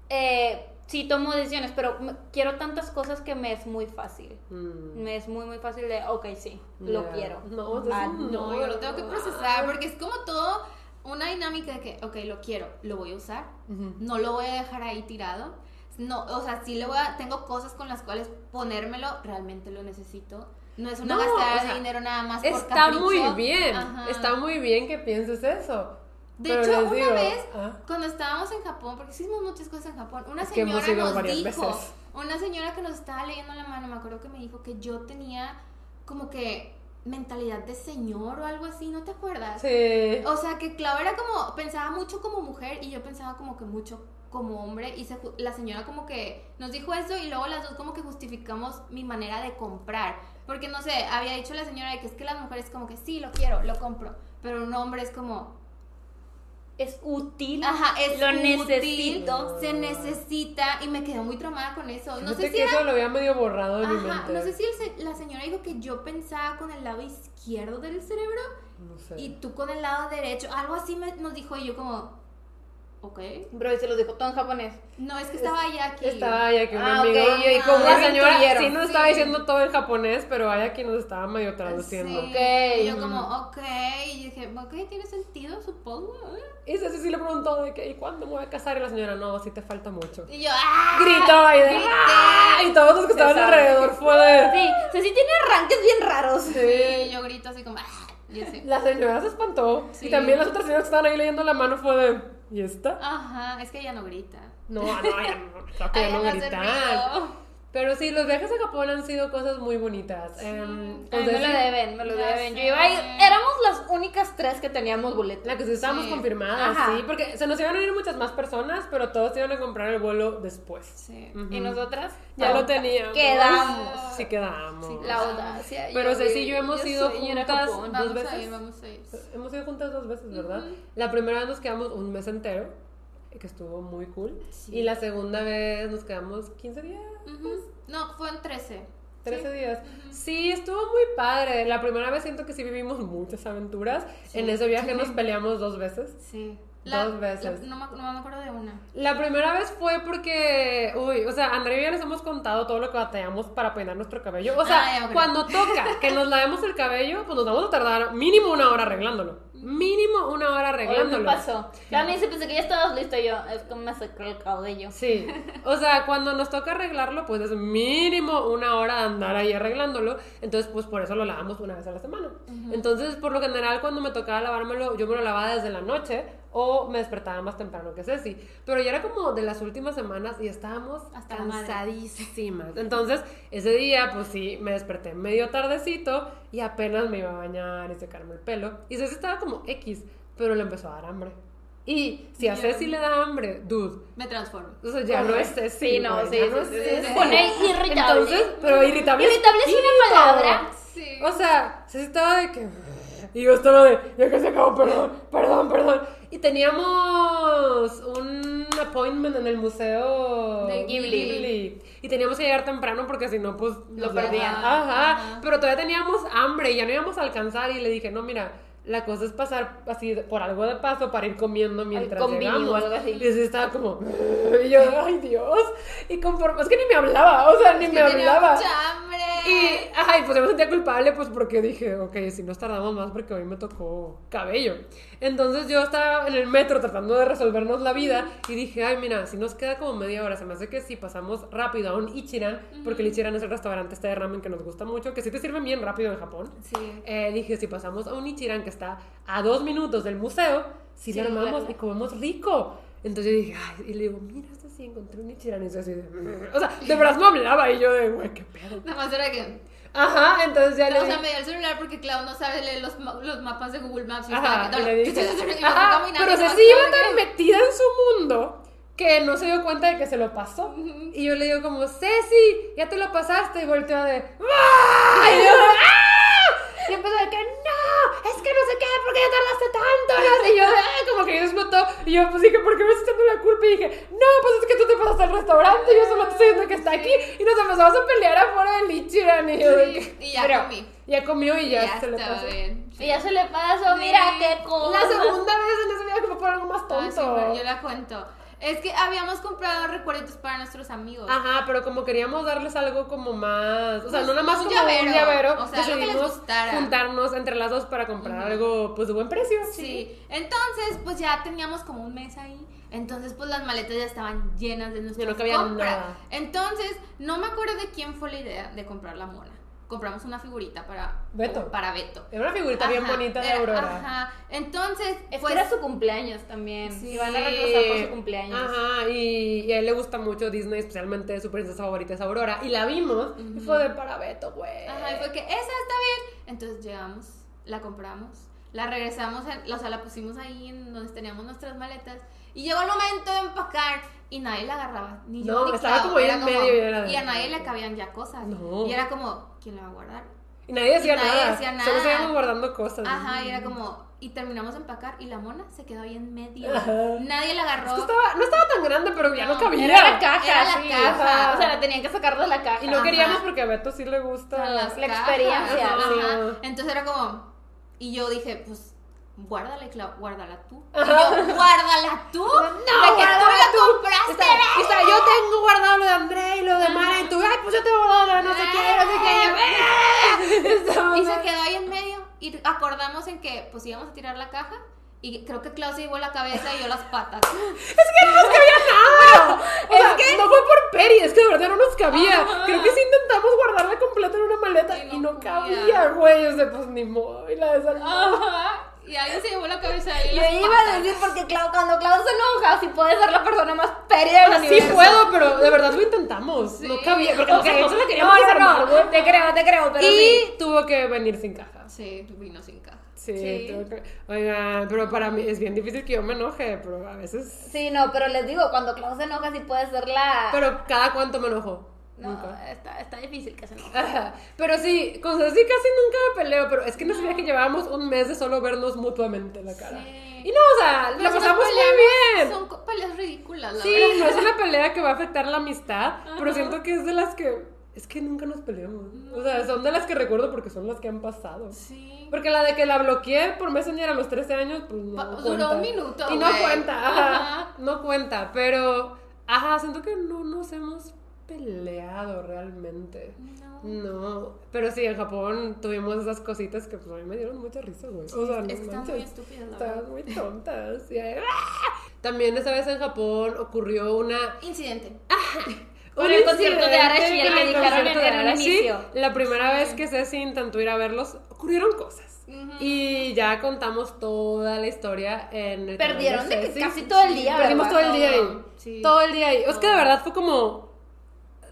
eh, sí tomo decisiones, pero me- quiero tantas cosas que me es muy fácil. Mm. Me es muy, muy fácil de, ok, sí, lo quiero. No, Ah, No, yo lo tengo que procesar porque es como todo una dinámica de que, ok, lo quiero, lo voy a usar, no lo voy a dejar ahí tirado. No, o sea, sí le voy a, tengo cosas con las cuales ponérmelo, realmente lo necesito. No es una No, gastada o de sea, dinero nada más por Está muy bien, Ajá. está muy bien que pienses eso. De Pero hecho, una digo, vez, ah, cuando estábamos en Japón, porque hicimos muchas cosas en Japón, una Es señora nos dijo, veces. una señora que nos estaba leyendo la mano, me acuerdo que me dijo que yo tenía como que mentalidad de señor o algo así, ¿no te acuerdas? Sí. O sea, que Clau era como, pensaba mucho como mujer y yo pensaba como que mucho como hombre y se la señora como que nos dijo eso y luego las dos como que justificamos mi manera de comprar. Porque no sé, había dicho la señora de que es que las mujeres como que sí, lo quiero, lo compro. Pero un hombre es como, Es útil. ajá, es lo útil, necesito. se necesita y me quedé muy traumada con eso. No sé si que era eso lo había medio borrado de mi Ajá, mente. no sé si el la señora dijo que yo pensaba con el lado izquierdo del cerebro No sé. y tú con el lado derecho. Algo así me- nos dijo y yo como, ok. Bro, y se lo dijo todo en japonés. No, es que estaba allá aquí. Estaba ya que un Ah, amigo. y- y como la lo señora sí nos estaba diciendo todo en japonés, pero hay aquí nos estaba medio traduciendo. Sí, Ok. Y yo como, ok. Y dije, ok, tiene sentido, supongo. ¿eh?". Y Ceci sí le preguntó de que, ¿y cuándo me voy a casar? Y la señora, no, sí te falta mucho. Y yo, ¡ah! Gritó y de. ¡ah! Y todos los que estaban alrededor fue de... Sí, sí, sí tiene arranques bien raros. Sí, yo grito así como, ¡ah! La señora se espantó. Sí. Y también las otras señoras que estaban ahí leyendo la mano fue de, ¿y esta? Ajá, es que ella no grita. No, no, ya no, ya no no ruido. Pero sí, los viajes a Japón han sido cosas muy bonitas. Em, A mí pues me lo deben, me lo Ya deben. Yo iba a ir, éramos las únicas tres que teníamos boletos. La que sí estábamos Sí. confirmadas, Ajá. sí, porque se nos iban a ir muchas más personas, pero todos iban a comprar el vuelo después. Sí. Ujú. Y nosotras Ya lo no, teníamos. Quedamos. Sí, quedamos. Sí, La audacia. Pero yo, Ceci y yo hemos ido juntas dos Vamos veces. a ir, vamos a ir. Hemos ido juntas dos veces, ¿verdad? La primera vez nos quedamos un mes entero, que estuvo muy cool. Sí. Y la segunda vez nos quedamos 15 días. No, fue en 13. 13 días. Sí, estuvo muy padre. La primera vez siento que sí vivimos muchas aventuras. Sí. En ese viaje nos peleamos dos veces. Sí. Dos veces. no, me, no me acuerdo de una. La primera vez fue porque, uy, o sea, Andrea y yo les hemos contado todo lo que batallamos para peinar nuestro cabello. O sea, Ah, cuando toca que nos lavemos el cabello, pues nos vamos a tardar mínimo una hora arreglándolo. Mínimo una hora Oye, ¿qué arreglándolo. pasó? Mí se pensé que ya estabas listo y yo, es que me secó el cabello. Sí, o sea, cuando nos toca arreglarlo, pues es mínimo una hora de andar ahí arreglándolo. Entonces, pues por eso lo lavamos una vez a la semana. Entonces, por lo general, cuando me tocaba lavármelo, yo me lo lavaba desde la noche o me despertaba más temprano que Ceci. Pero ya era como de las últimas semanas y estábamos Hasta cansadísimas. Entonces, ese día, pues sí, me desperté medio tardecito y apenas me iba a bañar y secarme el pelo. Y Ceci estaba como X, pero le empezó a dar hambre. Y si a. Ceci le da hambre, dude, Me transformo. o sea, ya no es Ceci. Sí, no, sí, no es Ceci. pone irritable. Entonces, pero irritable. Irritable es una palabra. Sí. O sea, Ceci estaba de que. Y yo estaba de. Ya que se acabó, perdón, perdón, perdón. Y teníamos un appointment en el museo De Ghibli. Y teníamos que llegar temprano porque si no, pues. Lo perdían. Ajá. Ajá. Pero todavía teníamos hambre y ya no íbamos a alcanzar. Y le dije, no, mira. La cosa es pasar así por algo de paso para ir comiendo mientras o llegamos. algo así. Y así estaba como, y yo, ay Dios. Y conforme, es que ni me hablaba, o sea, ni Es me hablaba. mucha Y, ay, pues yo me sentía culpable, pues porque dije, ok, si nos tardamos más porque hoy me tocó cabello. Entonces yo estaba en el metro tratando de resolvernos la vida y dije, ay, mira, si nos queda como media hora, se me hace que si pasamos rápido a un Ichiran, porque el Ichiran es el restaurante este de ramen que nos gusta mucho, que sí te sirven bien rápido en Japón. Sí. Eh, dije, si pasamos a un Ichiran que está a dos minutos del museo, si Sí, armamos claro. y comemos rico. Entonces yo dije, ay, y le digo, mira, sí, encontré un Ichiran. Y yo así de, "Mm". o sea, de verdad no hablaba. Y yo de, güey, qué pedo. Nada más era que. Ajá, entonces ya le O sea, me dio el celular porque Clau no sabe leer los, los mapas de Google Maps. Y Ajá, le dije, pero nomás Ceci iba tan metida en su mundo que no se dio cuenta de que se lo pasó. Y yo le digo como, Ceci, ya te lo pasaste. Y volteó de, ¡Ah! Y yo, ¡ah! Y empezó de que, no, es que no sé qué, ¿por qué ya tardaste tanto? Y yo, "Ah", como que explotó. Y yo, pues dije, ¿por qué me estás echando la culpa? Y dije, no, pues es que tú te pasaste al restaurante, yo solo te estoy diciendo que está aquí. Y nos empezamos a pelear afuera del Ichiran. Y yo, Sí, y ya Pero- comí. ya comió y ya, Ya se le pasó. bien. Y ya se le pasó, mira Sí. qué cosa. La segunda vez en ese video que me fue algo más Ah, tonto. sí, pero yo la cuento. Es que habíamos comprado recuerditos para nuestros amigos. Ajá, pero como queríamos darles algo como más, o sea, Pues, no nada más un como llavero, un llavero, o sea, que decidimos gustara. juntarnos entre las dos para comprar algo pues de buen precio. Sí. Entonces, pues ya teníamos como un mes ahí. Entonces, pues las maletas ya estaban llenas de nuestras compras. nada. Entonces, no me acuerdo de quién fue la idea de comprar la mona. Compramos una figurita para Beto. Para Beto. Era una figurita bien bonita de era- Aurora. Ajá. Entonces, Es pues, que era su cumpleaños también. Sí. Iban a regresar por su cumpleaños. Ajá, y, y a él le gusta mucho Disney, especialmente su princesa favorita es Aurora. Y la vimos y fue de para Beto, güey. Ajá, y fue que esa está bien. Entonces llegamos, la compramos, la regresamos, en- o sea, la pusimos ahí en donde teníamos nuestras maletas. Y llegó el momento de empacar y nadie la agarraba. Ni yo No, ni estaba Clau, como en medio y era de- y a nadie le cabían ya cosas. No. Y era como, ¿quién la va a guardar? Y nadie decía, Y nadie nada. decía Solo seguíamos guardando cosas. Ajá, y era como, y terminamos de empacar y la mona se quedó ahí en medio. Ajá. Nadie la agarró. Es que estaba, no estaba tan grande, pero ya no, No, cabía. Era la caja, Era la sí. caja. O sea, la tenían que sacar de la caja. Y no Ajá. queríamos porque a Beto sí le gusta. La cajas, experiencia, ajá. Entonces era como, y yo dije, pues, guárdala, Clau, guárdala tú. Y yo, guárdala tú. No, de que tú compraste. Está, está, yo tengo guardado lo de André y lo de Mara y tú, ay, pues yo tengo guardado no sé qué, no sé qué. Y se quedó ahí en medio y acordamos en que pues íbamos a tirar la caja y creo que Clau se llevó la cabeza y yo las patas. O sea, no fue por Peri, es que de verdad no nos cabía. Creo que sí intentamos guardarla completa en una maleta Y y no no, cabía. cabía, güey. O sea, pues ni modo. Y la desarmó. Y alguien se llevó la cabeza y Yo las iba patas. a decir porque Clau, cuando Clau se enoja, sí puede ser la persona más périda del Sí universo. puedo, pero de verdad lo intentamos. Sí. No cabía, porque Ok. nosotros la No, queríamos no, no, te creo, te creo, pero Y sí. tuvo que venir sin caja. Sí, vino sin caja. Sí, Sí. que... Oigan, pero para mí es bien difícil que yo me enoje, pero a veces... Sí, no, pero les digo, cuando Clau se enoja, sí puede ser la. Pero cada cuánto me enojo. No, Nunca. está, está difícil que se enoje. Ajá. Pero sí, con Ceci casi nunca me peleo, pero es que no sabía que llevábamos un mes de solo vernos mutuamente la cara. Sí. Y no, o sea, nos pasamos muy bien. Son peleas ridículas, la Sí, verdad. no es una pelea que va a afectar la amistad, pero siento que es de las que... Es que nunca nos peleamos. O sea, son de las que recuerdo porque son las que han pasado. Sí. Porque la de que la bloqueé por Messenger a los 13 años, pues no Pa- duró cuenta. un minuto, Y no cuenta, ajá, Ajá. no cuenta, pero... Ajá, siento que no nos hemos peleado realmente. No. No, pero sí, en Japón tuvimos esas cositas que pues a mí me dieron mucha risa, güey. o sea, no Están manches. muy estúpidas, verdad. muy tontas. y ahí, ¡ah! También esa vez en Japón ocurrió una... Incidente. Con un el concierto de Arashi, el que dijeron en el Arashi. inicio. La primera vez que Ceci intentó ir a verlos, ocurrieron cosas. Y ya contamos toda la historia en el Perdieron de que casi todo el día, Perdimos ¿verdad? todo el día ahí. Sí. Todo el día ahí. Es que de verdad fue como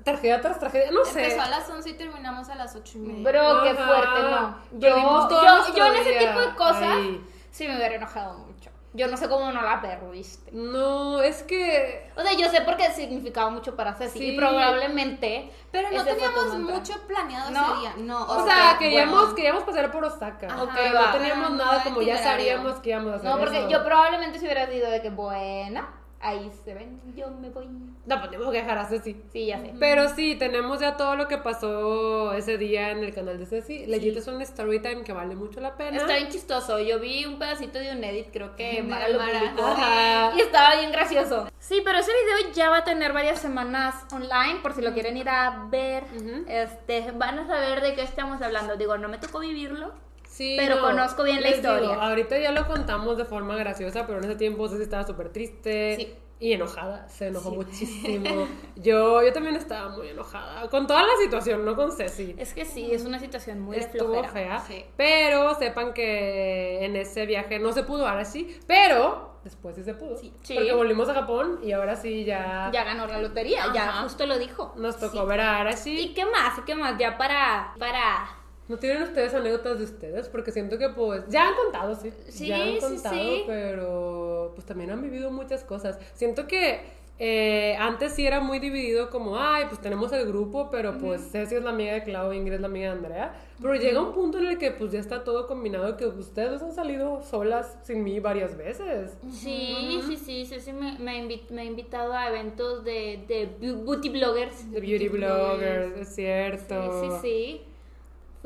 tragedia tras tragedia. No sé. Empezó a las 11 y terminamos a las 8 y media. Bro, qué Ajá. fuerte, no. Yo, yo, yo en ese tipo de cosas ahí. sí me hubiera enojado mucho. Yo no sé cómo no la perdiste. No, es que. O sea, yo sé porque significaba mucho para Ceci Sí. y probablemente. Pero no teníamos mucho planeado No. ese día. No, O ok, sea, queríamos, bueno. queríamos pasar por Osaka. Ajá, pero no teníamos nada como ya sabíamos que íbamos a hacer. No, porque eso. yo probablemente si hubiera sido de que buena, ahí se ven, yo me voy. No, pues tenemos que dejar a Ceci. Sí, ya sé. Pero sí, tenemos ya todo lo que pasó ese día en el canal de Ceci. Legit es un story time que vale mucho la pena. Está bien chistoso. Yo vi un pedacito de un edit, creo que Mara lo Mara. publicó. Ajá. Y estaba bien gracioso. Sí, pero ese video ya va a tener varias semanas online por si lo quieren ir a ver. Este, van a saber de qué estamos hablando. Digo, no me tocó vivirlo. Sí, Pero conozco bien la digo, historia. ahorita ya lo contamos de forma graciosa, pero en ese tiempo Ceci estaba súper triste. Sí. y enojada, se enojó muchísimo. Yo, yo también estaba muy enojada con toda la situación, no con Ceci. Es que sí, es una situación muy Estuvo flojera. fea, Sí. pero sepan que en ese viaje no se pudo ahora sí, pero después sí se pudo. Sí. Porque volvimos a Japón y ahora sí ya, Ya ganó la lotería, ya justo lo dijo. nos tocó ver a ¿Y Arashi. qué más? ¿Y qué más? Ya para, para ¿No tienen ustedes anécdotas de ustedes? Porque siento que pues ya han contado, sí. Sí, ya han sí, contado, sí. pero pues también han vivido muchas cosas. Siento que eh, antes sí era muy dividido como, ay, pues tenemos el grupo, pero pues Ceci es la amiga de Clau, Ingrid es la amiga de Andrea. Pero llega un punto en el que pues ya está todo combinado, que ustedes han salido solas sin mí varias veces. Sí, sí, sí, sí, sí, me, me, me ha invitado a eventos de, de beauty bloggers. De beauty bloggers, es cierto. Sí, sí, sí.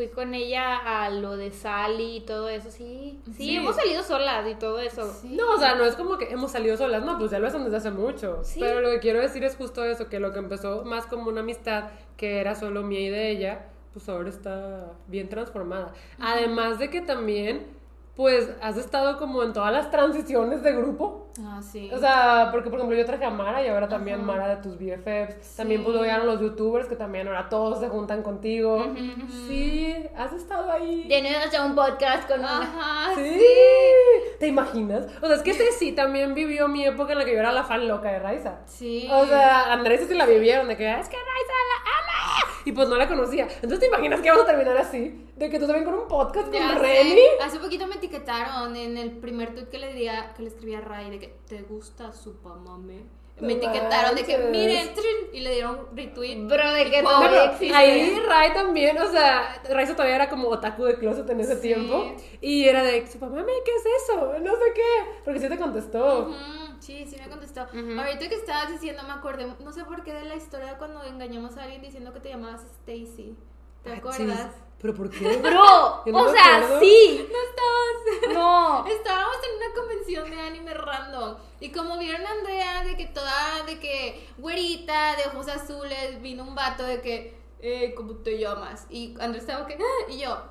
Fui con ella a lo de Sally y todo eso, sí. Sí, Sí. hemos salido solas y todo eso. No, o sea, no es como que hemos salido solas, no, pues ya lo hacen desde hace mucho. Sí. Pero lo que quiero decir es justo eso, que lo que empezó más como una amistad, que era solo mía y de ella, pues ahora está bien transformada. Además de que también, pues has estado como en todas las transiciones de grupo. Ah, sí. O sea, porque por ejemplo yo traje a Mara y ahora también Ajá. Mara de tus BFFs. También pues llegaron los youtubers que también ahora todos se juntan contigo. Sí, has estado ahí. Tienes ya un podcast con una... Ajá, Sí. ¿Te imaginas? O sea, es que Ceci también vivió mi época en la que yo era la fan loca de Raiza. Sí. O sea, Andrés sí la vivieron, de que "Ah, es que Raiza la. Y pues no la conocía. Entonces, ¿te imaginas que vamos a terminar así? De que tú también con un podcast con Ya sé. Reni. Hace poquito me etiquetaron en el primer tweet que le diría, que le escribí a Ray de que te gusta su pamame. No Me etiquetaron de que miren y le dieron retweet. Bro, de que existe. Ahí Rai también, o sea, Raiza todavía era como otaku de closet en ese Sí. tiempo. Y era de, su mamá, ¿qué es eso? No sé qué. Porque sí te contestó. Ujú, Sí, sí me contestó. Ahorita que estabas diciendo, me acordé, no sé por qué de la historia cuando engañamos a alguien diciendo que te llamabas Stacy. ¿Te Ah, acuerdas? chis. ¿Pero por qué? Bro, no o sea, acuerdo. sí. No estabas. No. Estábamos en una convención de anime random y como vieron a Andrea de que toda, de que güerita, de ojos azules, vino un vato de que, eh, ¿cómo te llamas? Y Andrea estaba que, "Ah", y yo,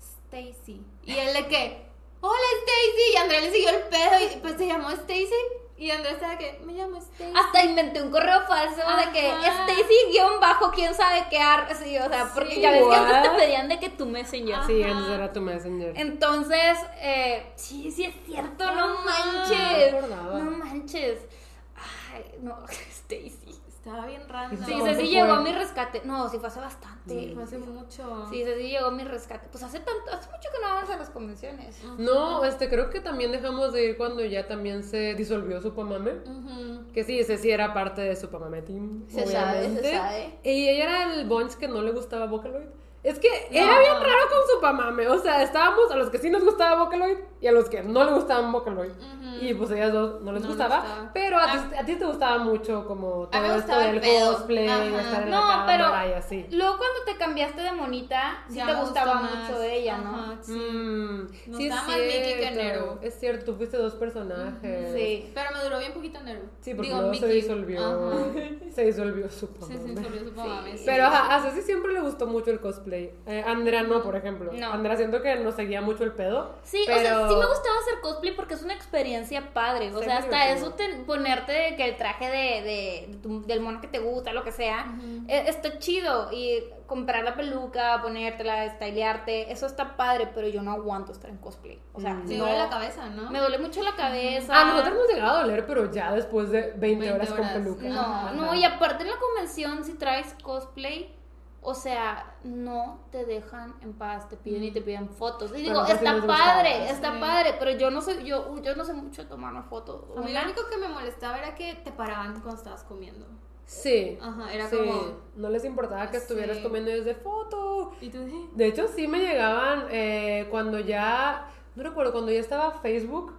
Stacy. Y él de que, hola Stacy, y Andrea le siguió el pedo y pues se llamó Stacy. Y Andrea estaba que, me llamo Stacy. Hasta inventé un correo falso de que. Stacy guion bajo quién sabe qué ar sí, o sea, porque Sí. ya ves que antes te pedían de que tu messenger. Sí, Ajá. antes era tu messenger. Entonces, eh, sí, sí es cierto, no manches. No me acordaba. No manches. Ay, no, Stacy. Estaba bien random. Sí, ¿Cómo Ceci fue? llegó a mi rescate. No, sí fue hace bastante. Fue hace mucho. Sí, Ceci llegó a mi rescate. Pues hace tanto, hace mucho que no vamos a las convenciones. No, este, creo que también dejamos de ir cuando ya también se disolvió su Pamame. Ujú. Que sí, ese sí era parte de su Pamame Team, Se sabe, se sabe. Y ella era el bunch que no le gustaba Vocaloid. Es que era bien raro con su Pamame. O sea, estábamos a los que sí nos gustaba Vocaloid y a los que no le gustaban Vocaloid. Y pues ellas dos no les No gustaba. gustaba. Pero a ti, a ti te gustaba mucho como todo esto del cosplay, estar en No, la pero y así. luego cuando te cambiaste de monita, sí Ya te gustaba mucho ella, ¿no? Ajá, sí. Mm, Nos sí, es más Mickey que. Nero. Es cierto, tú fuiste dos personajes. Sí. Pero me duró bien poquito Nero. Sí, porque Digo, luego se disolvió. Ajá. Se disolvió su Pamame. sí, sobre su mamá. Pero a Ceci siempre le gustó mucho el cosplay. Eh, Andrea no, por ejemplo. No. Andrea siento que nos seguía mucho el pedo. Sí, pero... o sea, sí me gustaba hacer cosplay porque es una experiencia padre. O Sí, sea, es hasta divertido. eso, te- ponerte que el traje de, de- de tu- del mono que te gusta, lo que sea, eh, está chido. Y comprar la peluca, ponértela, stylearte, eso está padre, pero yo no aguanto estar en cosplay. O sea, Sí, no, duele la cabeza, ¿no? me duele mucho la cabeza. A nosotros nos llegaba a doler, pero ya después de 20, 20 horas, horas. con peluca. No, Ajá. no, y aparte en la convención, si traes cosplay, o sea, no te dejan en paz, te piden y te piden fotos. Y digo, está padre, está sí. padre, pero yo no sé, yo, yo no sé mucho tomarme fotos. A mí lo único que me molestaba era que te paraban cuando estabas comiendo. Sí. Ajá, era sí. como... No les importaba que estuvieras Sí. comiendo desde foto. Y tú. De hecho, sí me llegaban eh, cuando ya. No recuerdo, cuando ya estaba Facebook.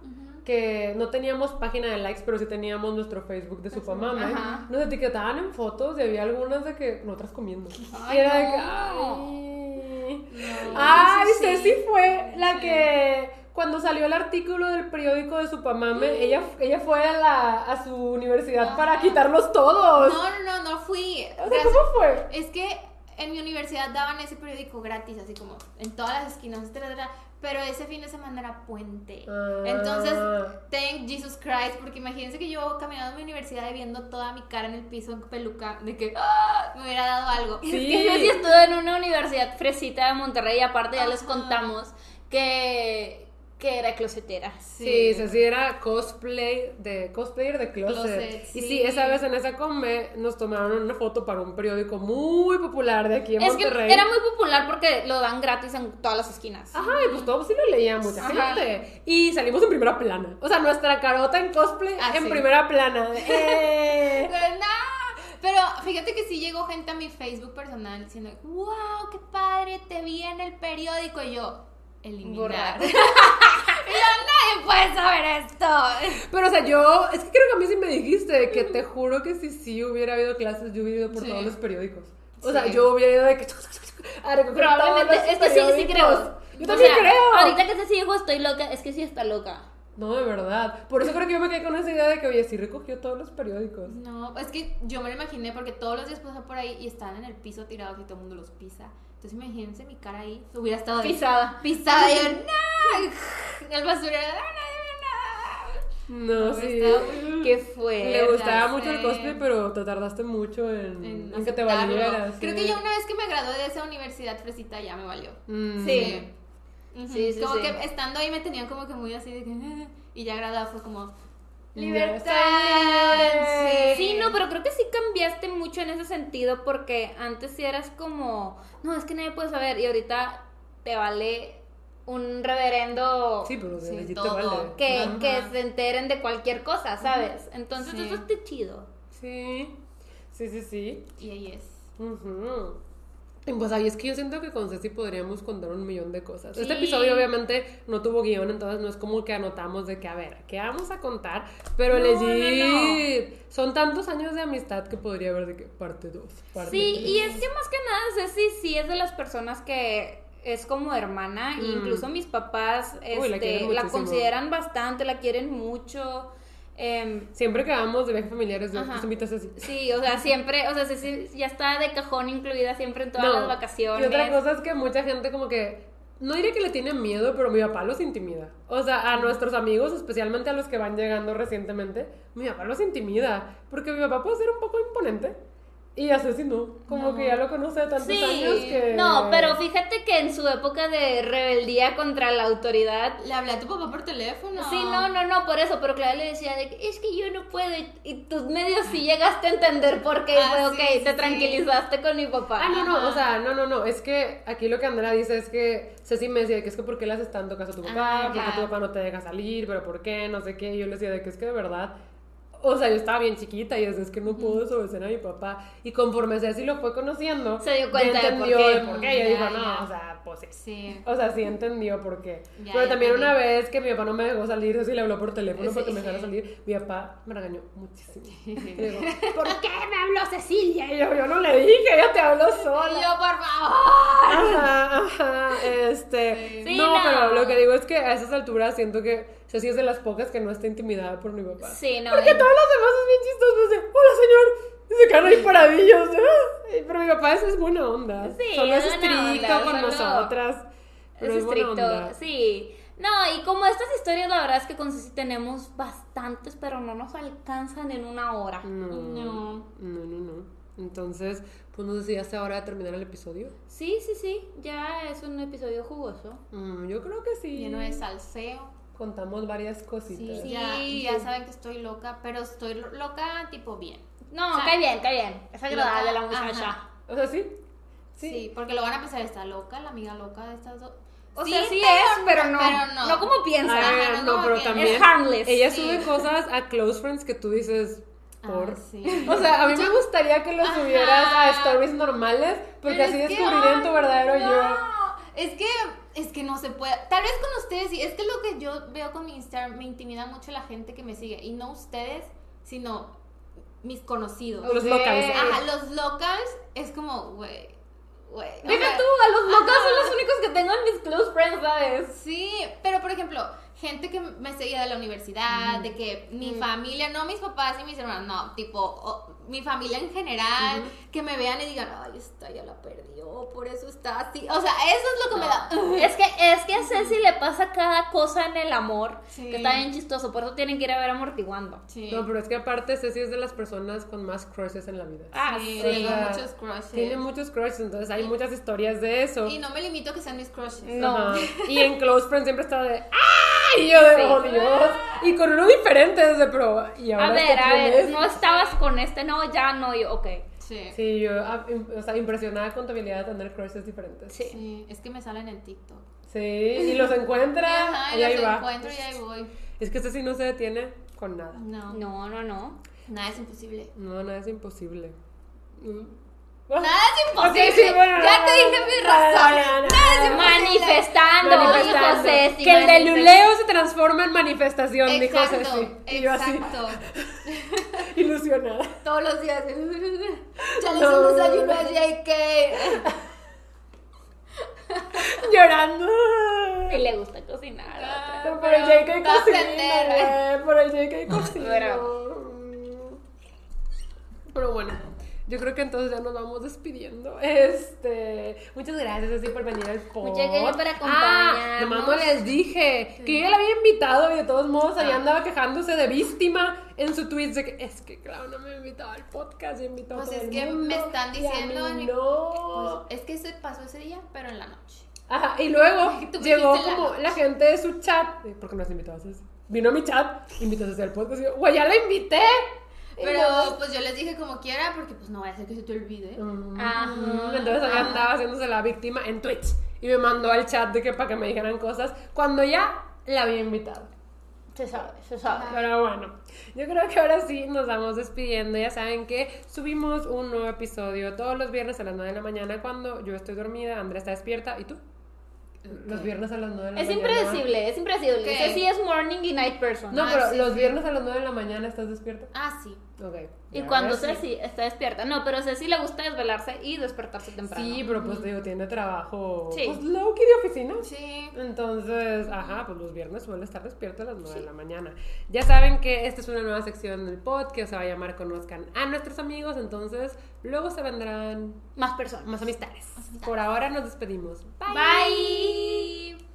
Que no teníamos página de likes, pero sí teníamos nuestro Facebook de Supamame. Ajá. Nos etiquetaban en fotos y había algunas de que nosotras comiendo. Ay, y era de que. no. Ay. No, Ay, sí, sí. Ceci fue la Sí. que cuando salió el artículo del periódico de Supamame, ella, ella fue a, la, a su universidad para quitarlos todos. No, no, no, no fui. O sea, ¿cómo fue? Es que en mi universidad daban ese periódico gratis, así como en todas las esquinas, etcétera, etcétera, pero ese fin de semana era puente. Ah. Entonces, thank Jesus Christ, porque imagínense que yo caminando a mi universidad y viendo toda mi cara en el piso en peluca, de que ¡ah! me hubiera dado algo. Es Sí. que yo sí estuve en una universidad fresita de Monterrey y aparte ya les contamos que, que era closetera. Sí, Ceci era cosplay de cosplayer de closet. Closet, Y sí. sí, esa vez en esa come nos tomaron una foto para un periódico muy popular de aquí en Es que Monterrey. era muy popular porque lo dan gratis en todas las esquinas. Ajá, y pues todos sí lo leía mucha Ajá. gente. Y salimos en primera plana. O sea, nuestra carota en cosplay Ah, en sí. primera plana. ¡Eh! Pero, nah, pero fíjate que sí llegó gente a mi Facebook personal diciendo, wow, qué padre, te vi en el periódico. Y yo, eliminar. Borrar. yo, nadie puede saber esto. Pero, o sea, yo, es que creo que a mí sí me dijiste que te juro que si sí hubiera habido clases, yo hubiera ido por Sí. todos los periódicos. O Sí. sea, yo hubiera ido de que a Probablemente, es que sí, sí creo. Yo O también sea, creo. Ahorita que te dijo estoy loca, es que sí está loca. No, de verdad. Por eso creo que yo me quedé con esa idea de que, oye, sí recogió todos los periódicos. No, es que yo me lo imaginé porque todos los días pasan por ahí y están en el piso tirados y todo el mundo los pisa. Entonces imagínense mi cara ahí, hubiera estado de- Pisada. pisada y yo, no, el basurero, no, nada. No, No, sí. ¿Qué fue? Le gustaba mucho el cosplay, pero te tardaste mucho en, en en que te valieras. Creo sí. que ya una vez que me gradué de esa universidad fresita ya me valió. Mm. Sí. Sí, sí, como sí. que estando ahí me tenían como que muy así de que "Ah", y ya graduada fue como libertad. libre. Sí, no, pero creo que sí cambiaste mucho en ese sentido porque antes sí eras como, no, es que nadie puede saber y ahorita te vale un reverendo Sí, pero de Sí, te todo. vale. que, Ajá. que se enteren de cualquier cosa, ¿sabes? Entonces Sí. eso está chido. Sí, sí, sí, sí. Y ahí es. Y Pues ahí es que yo siento que con Ceci podríamos contar un millón de cosas. Este episodio obviamente no tuvo guion, entonces no es como que anotamos de que, a ver, ¿qué vamos a contar? Pero No, son tantos años de amistad que podría haber de que parte 2, parte Sí, tres. y es que más que nada Ceci sí es de las personas que es como hermana, Mm. incluso mis papás Uy, la este, la, consideran bastante, la quieren mucho. Em, Siempre que vamos de viajes familiares, pues invitas a Ceci. sí, o sea, siempre, o sea, Ceci ya está de cajón incluida siempre en todas No, las vacaciones. Y otra cosa es que mucha gente como que, no diría que le tiene miedo, pero mi papá los intimida. O sea, a nuestros amigos, especialmente a los que van llegando recientemente, mi papá los intimida. Porque mi papá puede ser un poco imponente. Y a Ceci no. Como No. que ya lo conoce de tantos Sí, años que... no, pero fíjate que en su época de rebeldía contra la autoridad, Le hablé a tu papá por teléfono. Sí, no, no, no, por eso, pero Claudia le decía de que es que yo no puedo y, y tus medios sí llegaste a entender por qué, y Ah, fue sí, ok, sí, te tranquilizaste con mi papá. Ah, no, no, Ajá. o sea, no, no, no, es que aquí lo que Andrea dice es que Ceci me decía que es que por qué le haces tanto caso a tu papá, Ah, porque tu papá no te deja salir, pero por qué, no sé qué, y yo le decía de que es que de verdad, o sea, yo estaba bien chiquita y es, es que no puedo desobedecer a mi papá, y conforme Ceci lo fue conociendo, Se dio ya cuenta de por entendió qué. de por qué, y ella Ya, dijo, no, ya. o sea, pues sí. Sí. O sea, sí entendió por qué. Ya, Pero también una vez que mi papá no me dejó salir, Ceci le habló por teléfono Sí, para que me sí. dejara salir, mi papá me regañó muchísimo. Y digo, ¿por qué me habló Cecilia? Y yo, yo no le dije, ella te habló sola. Y yo, por favor. Ajá, ajá, este... Sí, no, no. pero lo que digo es que a esas alturas siento que Ceci es de las pocas que no está intimidada por mi papá. Sí, no. Porque todos los demás es bien chistoso, de, hola señor, y se quedan ahí paradillos, pero mi papá es, es buena onda, Sí, solo es estricto onda, con nosotras, pero es es, buena estricto, onda. sí. No, y como estas historias, la verdad es que con Ceci tenemos bastantes, pero no nos alcanzan en una hora. No, No. no, no, no. Entonces, pues no sé si ya sea hora de terminar el episodio. Sí, sí, sí, ya es un episodio jugoso. Mm, yo creo que sí. Lleno de salseo. Contamos varias cositas. Sí. Ya, ya saben que estoy loca, pero estoy lo- loca tipo bien. No, O sea, cae bien, cae bien. Es agradable la loca, muchacha. ajá. O sea, sí. Sí. Sí. porque lo van a pensar, está loca, la amiga loca de estas dos. O sea, sí es, pero no. pero no. No como piensa. A ver, Ajá, no, no, pero también. Es harmless. Ella Sí. sube cosas a close friends que tú dices por. Ah, sí. O sea, a mí me gustaría que lo Ajá. subieras a stories normales, porque Pero así es que, descubrirían tu verdadero no. yo. Es que, es que no se puede. Tal vez con ustedes sí. Es que lo que yo veo con mi Instagram me intimida mucho la gente que me sigue. Y no ustedes, sino mis conocidos. Los Ok. locals. Ajá, los locals es como, güey, Deja tú, a los locos Ajá. son los únicos que tengo en mis close friends, ¿sabes? Sí, pero por ejemplo, gente que me seguía de la universidad, de que mi familia, no mis papás y mis hermanos, no, tipo, mi familia en general, que me vean y digan, ay, esta ya la perdió, por eso está así. O sea, eso es lo que me da. Es que, es que a Ceci le pasa cada cosa en el amor Sí. que está bien chistoso, por eso tienen que ir a ver amortiguando. Sí. No, pero es que aparte Ceci es de las personas con más crushes en la vida. Ah, Sí, sí. tengo O sea, muchos crushes. Tiene muchos crushes, entonces hay muchas historias de eso. Y no me limito a que sean mis crushes. No. Ajá. Y en Close Friends siempre estaba de ¡Ah! Y yo de ¡Oh, Dios! Y con uno diferente desde pero ¿y ahora A ver, a ver, es? no estabas con este, no, ya no, yo, ok. Sí. Sí, yo, ah, o sea, impresionada con tu habilidad de tener crushes diferentes. Sí. Sí, es que me salen en TikTok. Sí, y los encuentra Ajá, y y ahí los va. encuentro y ahí voy. Es que este sí no se detiene con nada. No, No, no, no. nada es imposible. No, nada es imposible. Mm. Nada es imposible. Ok, sí, bueno, ya no, te dije mis razones. no, no, no. imposible. Manifestando, Manifestando. dijo Ceci. que el de manifest- Luleo se transforma en manifestación, dijo Exacto, Ceci. Y yo así, ilusionada. Todos los días. Ya le hice un desayuno a JK. Llorando. Y le gusta cocinar. a otra. Por el JK cocina, güey. Por el JK cocina. Pero- Pero bueno, yo creo que entonces ya nos vamos despidiendo. Este, muchas gracias así por venir al podcast. Muchas gracias por Ah, acompañarnos. nomás no les dije que yo la había invitado y de todos modos ahí andaba quejándose de víctima en su tweet de que es que claro, no me invitado al podcast y invitó a Pues todo es el que me mundo, están y a diciendo mí no. Pues, es que se pasó ese día, pero en la noche. Ajá, y luego llegó la como noche. la gente de su chat, porque nos invitó a Ceci. Vino a mi chat, invitó a Ceci al podcast y yo, güey, ya la invité. Pero pues yo les dije como quiera, porque pues no vaya a ser que se te olvide. Ajá. Entonces ahí andaba haciéndose la víctima en Twitch y me mandó al chat de que para que me dijeran cosas cuando ya la había invitado. Se sabe, se sabe. Pero bueno, yo creo que ahora sí nos vamos despidiendo. Ya saben que subimos un nuevo episodio todos los viernes a las 9 de la mañana cuando yo estoy dormida, Andrea está despierta y tú. Los viernes a las 9 de la Es mañana. impredecible, es impredecible. ¿Qué? Ceci es morning y night person. No, Ah, pero sí, los sí. viernes a las 9 de la mañana estás despierta. Ah, sí. Ok. Y cuando sí. Ceci está despierta. No, pero Ceci le gusta desvelarse y despertarse temprano. Sí, pero pues digo, tiene trabajo. Sí. Pues low key de oficina. Sí. Entonces, ajá, pues los viernes suele estar despierto a las 9 de la mañana. Ya saben que esta es una nueva sección del podcast que se va a llamar Conozcan a nuestros amigos. Entonces, luego se vendrán Más personas. más amistades. Por ahora nos despedimos. Bye. Bye.